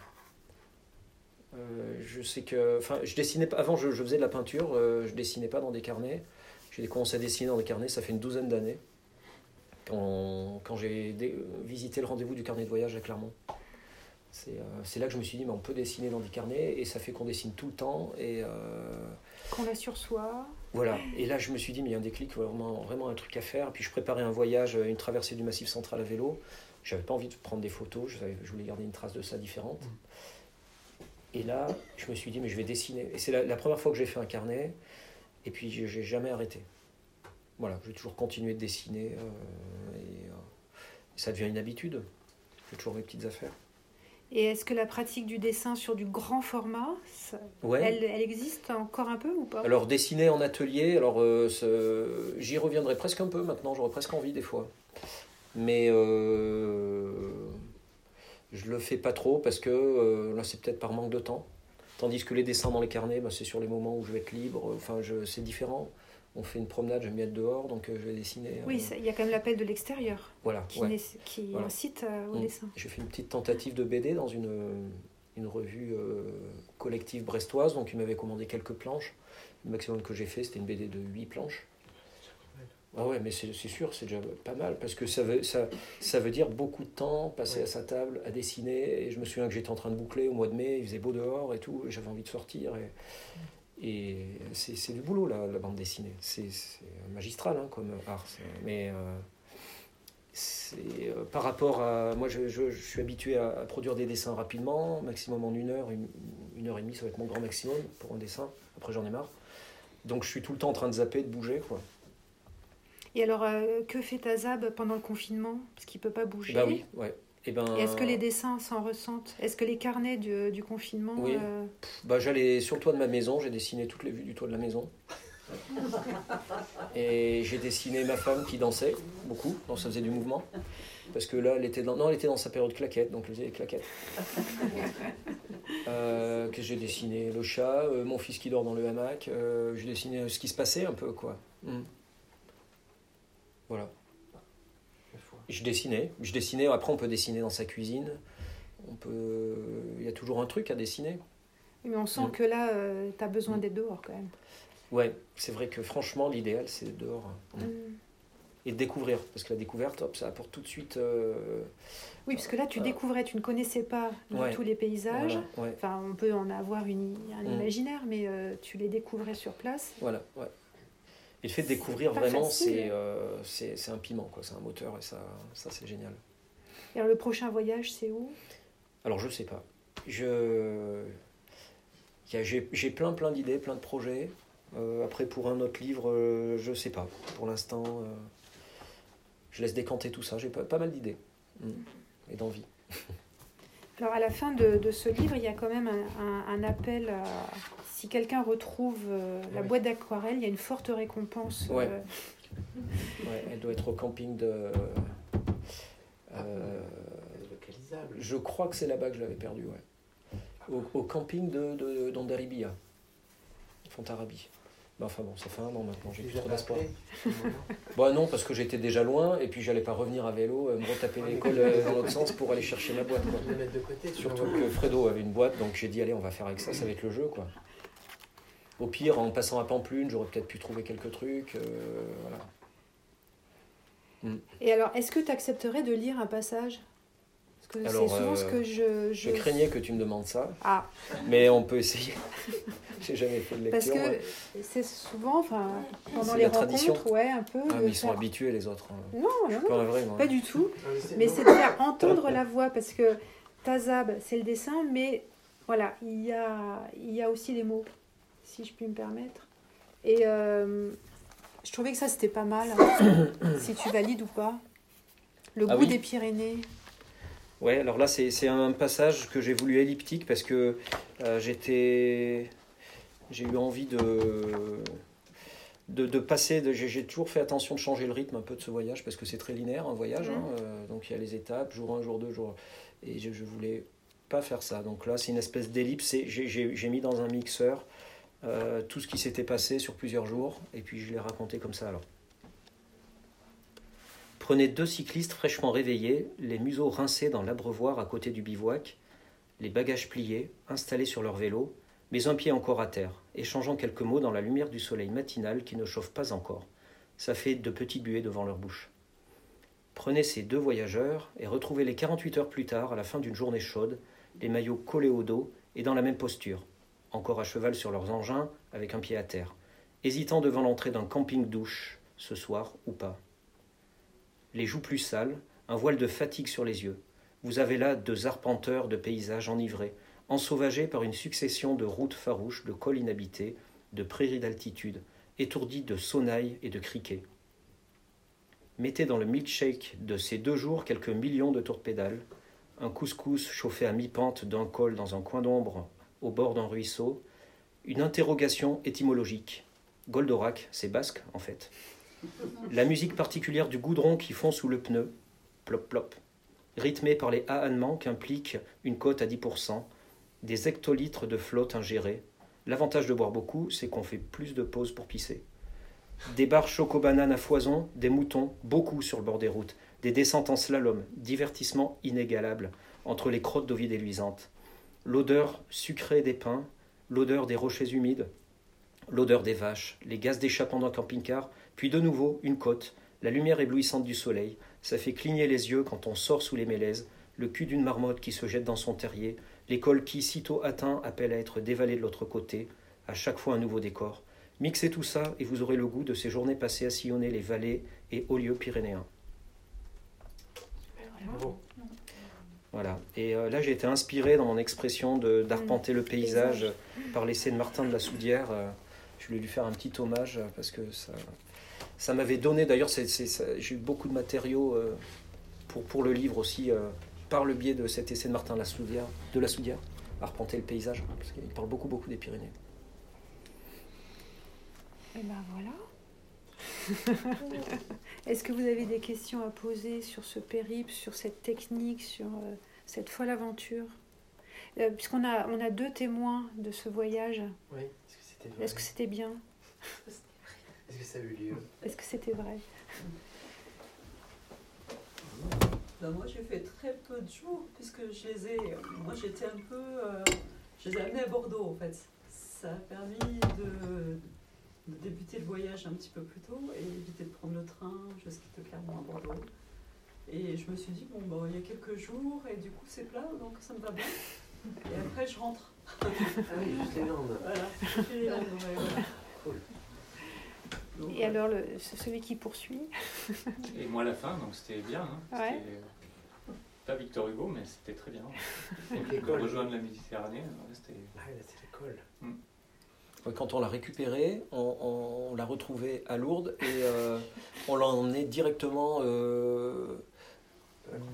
Speaker 3: je sais que, enfin, je dessinais pas. Avant, je, je faisais de la peinture. je dessinais pas dans des carnets. J'ai commencé à dessiner dans des carnets. Ça fait une douzaine d'années. Quand, quand j'ai visité le rendez-vous du carnet de voyage à Clermont. C'est euh, c'est là que je me suis dit, mais on peut dessiner dans des carnets et ça fait qu'on dessine tout le temps. Et euh,
Speaker 1: Qu'on l'a sur soi.
Speaker 3: voilà. Et là, je me suis dit, mais il y a un déclic, vraiment, vraiment un truc à faire. Puis je préparais un voyage, une traversée du Massif Central à vélo. J'avais pas envie de prendre des photos. Je, savais- je voulais garder une trace de ça différente. Et là, je me suis dit, mais je vais dessiner. Et c'est la, la première fois que j'ai fait un carnet, et puis j'ai jamais arrêté. Voilà, j'ai toujours continué de dessiner, euh, et, euh, ça devient une habitude. J'ai toujours mes petites affaires.
Speaker 1: Et est-ce que la pratique du dessin sur du grand format, ça-
Speaker 3: Ouais.
Speaker 1: elle, elle existe encore un peu ou pas?
Speaker 3: Alors dessiner en atelier, alors euh, j'y reviendrai presque un peu maintenant, j'aurais presque envie des fois. Mais je le fais pas trop parce que là c'est peut-être par manque de temps. Tandis que les dessins dans les carnets, bah, c'est sur les moments où je vais être libre. Enfin, je- c'est différent. On fait une promenade, j'aime bien être dehors, donc euh, je vais dessiner. euh,
Speaker 1: Oui, ça- il y a quand même l'appel de l'extérieur
Speaker 3: voilà.
Speaker 1: qui,
Speaker 3: ouais.
Speaker 1: né- qui
Speaker 3: Voilà.
Speaker 1: incite euh, au
Speaker 3: Mm.
Speaker 1: dessin.
Speaker 3: J'ai fait une petite tentative de BD dans une, une revue euh, collective brestoise, donc ils m'avaient commandé quelques planches. Le maximum que j'ai fait, c'était une BD de 8 planches. Ah ouais, mais c'est c'est sûr, c'est déjà pas mal, parce que ça veut, ça, ça veut dire beaucoup de temps passé à sa table à dessiner. Et je me souviens que j'étais en train de boucler au mois de mai, il faisait beau dehors et tout, j'avais envie de sortir. Et, et c'est c'est du boulot, la, la bande dessinée. C'est magistral hein, comme art. Mais euh, c'est euh, par rapport à. Moi, je, je- je suis habitué à, à produire des dessins rapidement, maximum en une heure, une, une heure et demie, ça va être mon grand maximum pour un dessin. Après, j'en ai marre. Donc, je suis tout le temps en train de zapper, de bouger, quoi.
Speaker 1: Et alors, euh, que fait Tazab pendant le confinement? Parce qu'il peut pas bouger.
Speaker 3: Bah oui, ouais. Et ben,
Speaker 1: est-ce que les dessins s'en ressentent? Est-ce que les carnets du, du confinement
Speaker 3: Oui.
Speaker 1: euh,
Speaker 3: bah, j'allais sur le toit de ma maison, j'ai dessiné toutes les vues du toit de la maison. Et j'ai dessiné ma femme qui dansait beaucoup, donc ça faisait du mouvement. Parce que là, elle était dans, non, elle était dans sa période claquette, donc elle faisait des claquettes. Euh, que j'ai dessiné? Le chat, euh, mon fils qui dort dans le hamac, j'ai dessiné ce qui se passait un peu, quoi. Mm. Voilà. Je dessinais, je dessinais. Après, on peut dessiner dans sa cuisine. On peut, il y a toujours un truc à dessiner.
Speaker 1: Mais on sent
Speaker 3: Mm.
Speaker 1: que là, tu as besoin
Speaker 3: Mm.
Speaker 1: d'être dehors quand même.
Speaker 3: Ouais, c'est vrai que franchement, l'idéal, c'est dehors. Mm. Et de découvrir, parce que la découverte, hop, ça apporte tout de suite. euh,
Speaker 1: Oui, parce que là, tu
Speaker 3: Euh,
Speaker 1: découvrais, tu ne connaissais pas
Speaker 3: ouais.
Speaker 1: tout les paysages.
Speaker 3: voilà, ouais,
Speaker 1: Enfin, on peut en avoir une, un imaginaire, mais euh, tu les découvrais sur place.
Speaker 3: voilà, ouais. Et le fait de découvrir vraiment, c'est euh, c'est un piment, quoi. C'est un moteur et ça, ça c'est génial.
Speaker 1: Et alors, le prochain voyage, c'est où?
Speaker 3: Alors, je sais pas. Je. J'ai plein, plein d'idées, plein de projets. Euh, après, pour un autre livre, euh, je sais pas. Pour l'instant, je laisse décanter tout ça. J'ai pas, pas mal d'idées Mm. et d'envie.
Speaker 1: Alors, à la fin de, de ce livre, il y a quand même un, un- un appel à. Si quelqu'un retrouve euh, la
Speaker 4: Ouais.
Speaker 1: boîte d'aquarelle, il y a une forte récompense.
Speaker 3: Ouais.
Speaker 1: euh,
Speaker 3: Ouais, elle doit être au camping de. euh,
Speaker 4: Localisable.
Speaker 3: je crois que c'est là-bas que je l'avais perdu, ouais. Au, au camping de, de, d'Andaribia, Fontarabie. Mais enfin bon, ça fait un an maintenant, j'ai plus trop
Speaker 4: pas
Speaker 3: d'espoir.
Speaker 4: moment.
Speaker 3: Bah non, parce que j'étais déjà loin et puis j'allais pas revenir à vélo, euh, me retaper l'école dans l'autre sens pour aller chercher ma boîte. quoi. Surtout que Fredo avait une boîte, donc j'ai dit allez, on va faire avec ça, ça va être le jeu quoi. Au pire, en passant à Pamplune, j'aurais peut-être pu trouver quelques trucs. euh, voilà.
Speaker 1: Et alors, est-ce que tu accepterais de lire un passage? Parce que
Speaker 3: Alors,
Speaker 1: c'est souvent
Speaker 3: euh,
Speaker 1: ce que je.
Speaker 3: Je craignais que tu me demandes ça,
Speaker 1: Ah,
Speaker 3: mais on peut essayer. J'ai jamais fait de
Speaker 1: parce
Speaker 3: lecture. moi.
Speaker 1: que c'est souvent, enfin, pendant
Speaker 3: C'est
Speaker 1: les
Speaker 3: la tradition.
Speaker 1: rencontres, ouais, un peu.
Speaker 3: Ah, mais ils sont habitués les autres. hein.
Speaker 1: Non,
Speaker 3: Je
Speaker 1: non,
Speaker 3: pas vrai, moi.
Speaker 1: pas du tout.
Speaker 4: Ah,
Speaker 1: Mais c'est de faire entendre la voix, parce que Tazab, c'est le dessin, mais voilà, il y a, il y a aussi les mots, si je puis me permettre. Et euh, je trouvais que ça, c'était pas mal, hein, si tu valides ou pas. Le
Speaker 3: Ah
Speaker 1: goût
Speaker 3: oui.
Speaker 1: des Pyrénées.
Speaker 3: Ouais, alors là, c'est un passage que j'ai voulu elliptique parce que euh, j'étais. J'ai eu envie de. De, de passer, de- j'ai toujours fait attention de changer le rythme un peu de ce voyage parce que c'est très linéaire un voyage, hein, euh, donc il y a les étapes, jour 1, jour 2, jour. Et je, je voulais pas faire ça. Donc là, c'est une espèce d'ellipse. j'ai mis dans un mixeur euh, tout ce qui s'était passé sur plusieurs jours et puis je l'ai raconté comme ça alors. Prenez deux cyclistes fraîchement réveillés, les museaux rincés dans l'abreuvoir à côté du bivouac, les bagages pliés, installés sur leur vélo, mais un pied encore à terre, échangeant quelques mots dans la lumière du soleil matinal qui ne chauffe pas encore. Ça fait de petites buées devant leur bouche. Prenez ces deux voyageurs et retrouvez-les 48 heures plus tard, à la fin d'une journée chaude, les maillots collés au dos et dans la même posture, encore à cheval sur leurs engins, avec un pied à terre, hésitant devant l'entrée d'un camping-douche, ce soir ou pas les joues plus sales, un voile de fatigue sur les yeux. Vous avez là deux arpenteurs de paysages enivrés, ensauvagée par une succession de routes farouches, de cols inhabités, de prairies d'altitude, étourdies de sonnailles et de criquets. Mettez dans le milkshake de ces deux jours quelques millions de tours de pédale, un couscous chauffé à mi-pente d'un col dans un coin d'ombre au bord d'un ruisseau, une interrogation étymologique. Goldorak, c'est basque en fait. La musique particulière du goudron qui fond sous le pneu, plop plop, rythmée par les ahannements qu'implique une cote à 10%, des hectolitres de flotte ingérés. L'avantage de boire beaucoup, c'est qu'on fait plus de pauses pour pisser. Des bars choco-bananes à foison, des moutons, beaucoup sur le bord des routes, des descentes en slalom, divertissement inégalable entre les crottes d'eau vide et. L'odeur sucrée des pins, l'odeur des rochers humides, l'odeur des vaches, les gaz d'échappement d'un camping-car, puis de nouveau une côte, la lumière éblouissante du soleil, ça fait cligner les yeux quand on sort sous les mélèzes, le cul d'une marmotte qui se jette dans son terrier, l'école qui, sitôt atteint, appelle à être dévalée de l'autre côté, à chaque fois un nouveau décor. Mixez tout ça et vous aurez le goût de ces journées passées à sillonner les vallées et hauts lieux pyrénéens.
Speaker 4: Bravo.
Speaker 3: Voilà. Et euh, là, j'ai été inspiré dans mon expression d'arpenter le paysage par l'essai de Martin de la Soudière. Euh, je voulais lui faire un petit hommage euh, parce que ça, ça m'avait donné. D'ailleurs, j'ai eu beaucoup de matériaux pour, pour le livre aussi, par le biais de cet essai de Martin de la Soudière, de la Soudière arpenter le paysage, parce qu'il parle beaucoup, beaucoup des Pyrénées.
Speaker 1: Et ben voilà. Est-ce que vous avez des questions à poser sur ce périple, sur cette technique, sur euh, cette folle aventure? Euh, Puisqu'on a, on a deux témoins de ce voyage,
Speaker 4: Oui, est-ce que c'était vrai?
Speaker 1: Est-ce que c'était bien?
Speaker 4: Est-ce que ça a eu lieu?
Speaker 1: Est-ce que c'était vrai?
Speaker 6: Ben, moi, j'ai fait très peu de jours, puisque je les ai. Moi, j'étais un peu. euh, je les ai amenés à Bordeaux, en fait. Ça a permis de, de débuter le voyage un petit peu plus tôt et éviter de prendre le train jusqu'à Clermont à Bordeaux. Et je me suis dit, bon, ben, il y a quelques jours, et du coup, c'est plat, donc ça me va bien. Et après, je rentre.
Speaker 4: Ah oui, juste les Landes.
Speaker 6: Voilà. Les Landes, ouais, voilà.
Speaker 4: Cool.
Speaker 6: Donc,
Speaker 1: Et alors, le, ce- celui qui poursuit
Speaker 5: Et moi, la fin, donc c'était bien. hein.
Speaker 1: Ouais.
Speaker 5: Euh, Pas Victor Hugo, mais c'était très bien.
Speaker 4: L'école.
Speaker 5: rejoindre la Méditerranée, c'était.
Speaker 4: Ah oui, là, c'est l'école.
Speaker 3: Ouais, Quand on l'a récupéré, on, on- on l'a retrouvé à Lourdes et euh, on l'a emmené directement euh,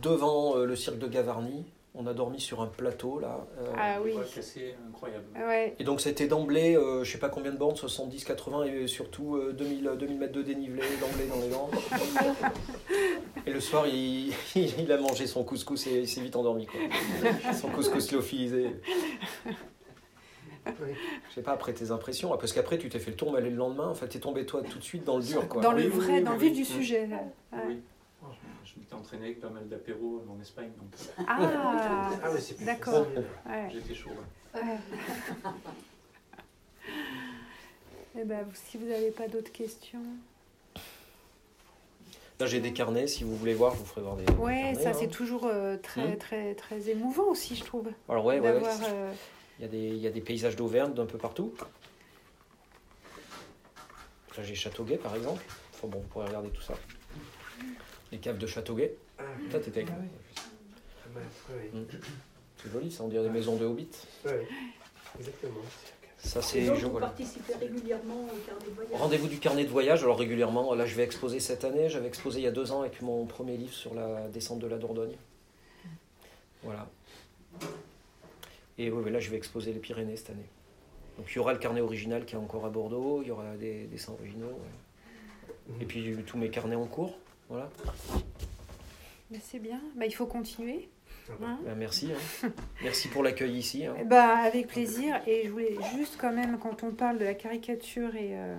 Speaker 3: devant euh, le cirque de Gavarnie. On a dormi sur un plateau là. euh,
Speaker 1: Ah oui.
Speaker 5: Cassée, incroyable.
Speaker 1: Ouais.
Speaker 3: Et donc c'était d'emblée, euh, je sais pas combien de bornes, 70, 80 et surtout euh, 2000, euh, 2000 mètres de dénivelé d'emblée dans les Landes. Et le soir, il, il a mangé son couscous et il s'est vite endormi. Quoi. Son couscous lyophilisé.
Speaker 4: Oui.
Speaker 3: Je sais pas après tes impressions, parce qu'après tu t'es fait le tour, mais le lendemain, en fait t'es tombé toi tout de suite dans le dur. Quoi.
Speaker 1: Dans le
Speaker 5: Oui,
Speaker 1: vrai,
Speaker 5: oui,
Speaker 1: dans le
Speaker 5: oui,
Speaker 1: vif du sujet. Ouais.
Speaker 5: Oui. Je, m'étais entraîné avec pas mal d'apéros en Espagne, donc euh,
Speaker 1: Ah,
Speaker 4: Ah oui, c'est plus
Speaker 1: D'accord. ouais.
Speaker 5: j'étais chaud. ouais.
Speaker 1: Ouais. Eh ben, si vous n'avez pas d'autres questions.
Speaker 3: Là j'ai des carnets, si vous voulez voir, je vous ferai voir des. des
Speaker 1: Ouais,
Speaker 3: carnets,
Speaker 1: ça
Speaker 3: hein.
Speaker 1: c'est toujours euh, très,
Speaker 3: Hmm.
Speaker 1: très, très émouvant aussi, je trouve.
Speaker 3: Alors ouais, ouais, ouais.
Speaker 1: d'avoir. euh,
Speaker 3: Il y, a des, il y a des paysages d'Auvergne d'un peu partout. Là j'ai Châteauguay par exemple. Enfin bon, vous pourrez regarder tout ça. Les caves de Châteauguay.
Speaker 4: Ah,
Speaker 3: t'étais avec
Speaker 4: oui.
Speaker 3: C'est joli, ça on dirait des maisons de Hobbit.
Speaker 4: Oui, exactement.
Speaker 3: Ça c'est je-
Speaker 6: vous
Speaker 3: voilà.
Speaker 6: participez régulièrement au carnet de voyage
Speaker 3: Rendez-vous du carnet de voyage, alors régulièrement, là je vais exposer cette année, j'avais exposé il y a deux ans avec mon premier livre sur la descente de la Dordogne. Voilà. Et là je vais exposer les Pyrénées cette année. Donc il y aura le carnet original qui est encore à Bordeaux, il y aura des dessins originaux. ouais. Et puis tous mes carnets en cours. Voilà.
Speaker 1: c'est bien. Bah, il faut continuer. hein.
Speaker 3: Ben, merci. hein. Merci pour l'accueil ici. hein.
Speaker 1: Eh ben, avec plaisir. Et je voulais juste quand même, quand on parle de la caricature et... euh,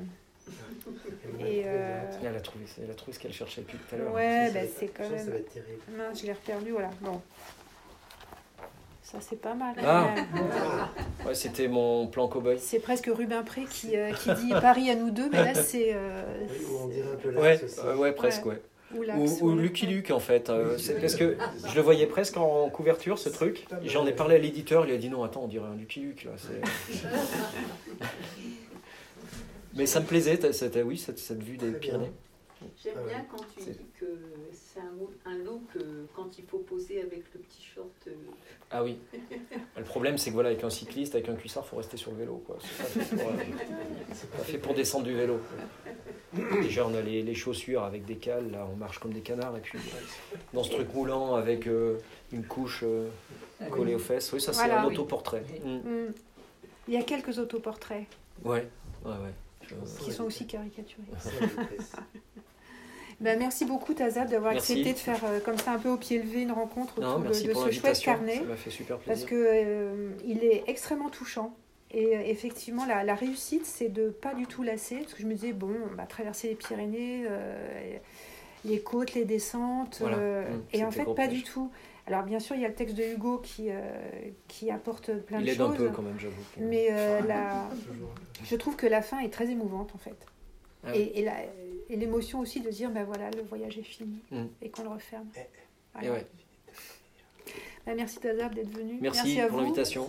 Speaker 1: Et, euh,
Speaker 3: Elle a trouvé, elle a trouvé ce qu'elle cherchait depuis tout à l'heure.
Speaker 1: Ouais,
Speaker 4: Ça,
Speaker 1: bah,
Speaker 4: ça va-
Speaker 1: c'est quand
Speaker 4: ça,
Speaker 1: même...
Speaker 4: Ça va être terrible.
Speaker 1: Mince, je l'ai reperdu, voilà. Bon. Ça, c'est pas mal.
Speaker 3: Ah. Ouais, c'était mon plan cow-boy.
Speaker 1: C'est presque Rubempré qui, euh, qui dit Paris à nous deux, mais là, c'est... euh,
Speaker 4: Oui, on dirait un peu
Speaker 3: Ouais,
Speaker 4: l'axe
Speaker 3: euh, ouais, presque, ouais.
Speaker 1: ou
Speaker 3: Ou, ou. Lucky Luke en fait. Euh, c'est parce que je le voyais presque en couverture ce truc. J'en ai parlé à l'éditeur, il a dit non, attends, on dirait un Lucky Luke là. c'est- Mais ça me plaisait, cette, oui, cette, cette vue des. Pyrénées.
Speaker 6: J'aime
Speaker 4: Ah
Speaker 6: bien quand tu dis que c'est un, un look euh, quand il faut poser avec le petit short. euh,
Speaker 3: Ah oui. Le problème, c'est que voilà, avec un cycliste, avec un cuissard, faut rester sur le vélo. quoi. C'est pas fait pour, euh, c'est pas fait pour descendre du vélo. Déjà, on a les, les chaussures avec des cales, là, on marche comme des canards. Et puis, dans ce truc moulant, avec euh, une couche euh, collée aux fesses. Oui, ça, c'est
Speaker 1: Voilà,
Speaker 3: un
Speaker 1: oui.
Speaker 3: autoportrait. Mm.
Speaker 1: Mm. Il y a quelques autoportraits
Speaker 3: Ouais, ouais, ouais. Je-
Speaker 1: qui sont aussi caricaturés. Ben, merci beaucoup Tazab d'avoir accepté de faire euh, comme ça un peu au pied levé une rencontre autour
Speaker 3: Non,
Speaker 1: de,
Speaker 3: merci
Speaker 1: de ce chouette carnet.
Speaker 3: Ça m'a fait super
Speaker 1: Parce
Speaker 3: plaisir.
Speaker 1: que euh, il est extrêmement touchant. Et euh, effectivement, la, la réussite, c'est de pas du tout lasser. Parce que je me disais, bon, on va traverser les Pyrénées, euh, les côtes, les descentes.
Speaker 3: Voilà.
Speaker 1: euh,
Speaker 3: Mmh,
Speaker 1: et en fait, pas du tout. Alors, bien sûr, il y a le texte de Hugo qui, euh, qui apporte plein
Speaker 3: Il
Speaker 1: de
Speaker 3: aide un
Speaker 1: choses.
Speaker 3: peu quand même, j'avoue.
Speaker 1: Mais euh, la- je trouve que la fin est très émouvante, en fait.
Speaker 3: Ah oui.
Speaker 1: Et, et la- et l'émotion aussi de dire, ben voilà, le voyage est fini
Speaker 3: Mm.
Speaker 1: et qu'on le referme.
Speaker 4: Eh,
Speaker 3: Et
Speaker 1: Voilà.
Speaker 3: ouais.
Speaker 1: Ben, merci Tazab d'être venu.
Speaker 3: Merci,
Speaker 1: à
Speaker 3: pour
Speaker 1: vous.
Speaker 3: l'invitation.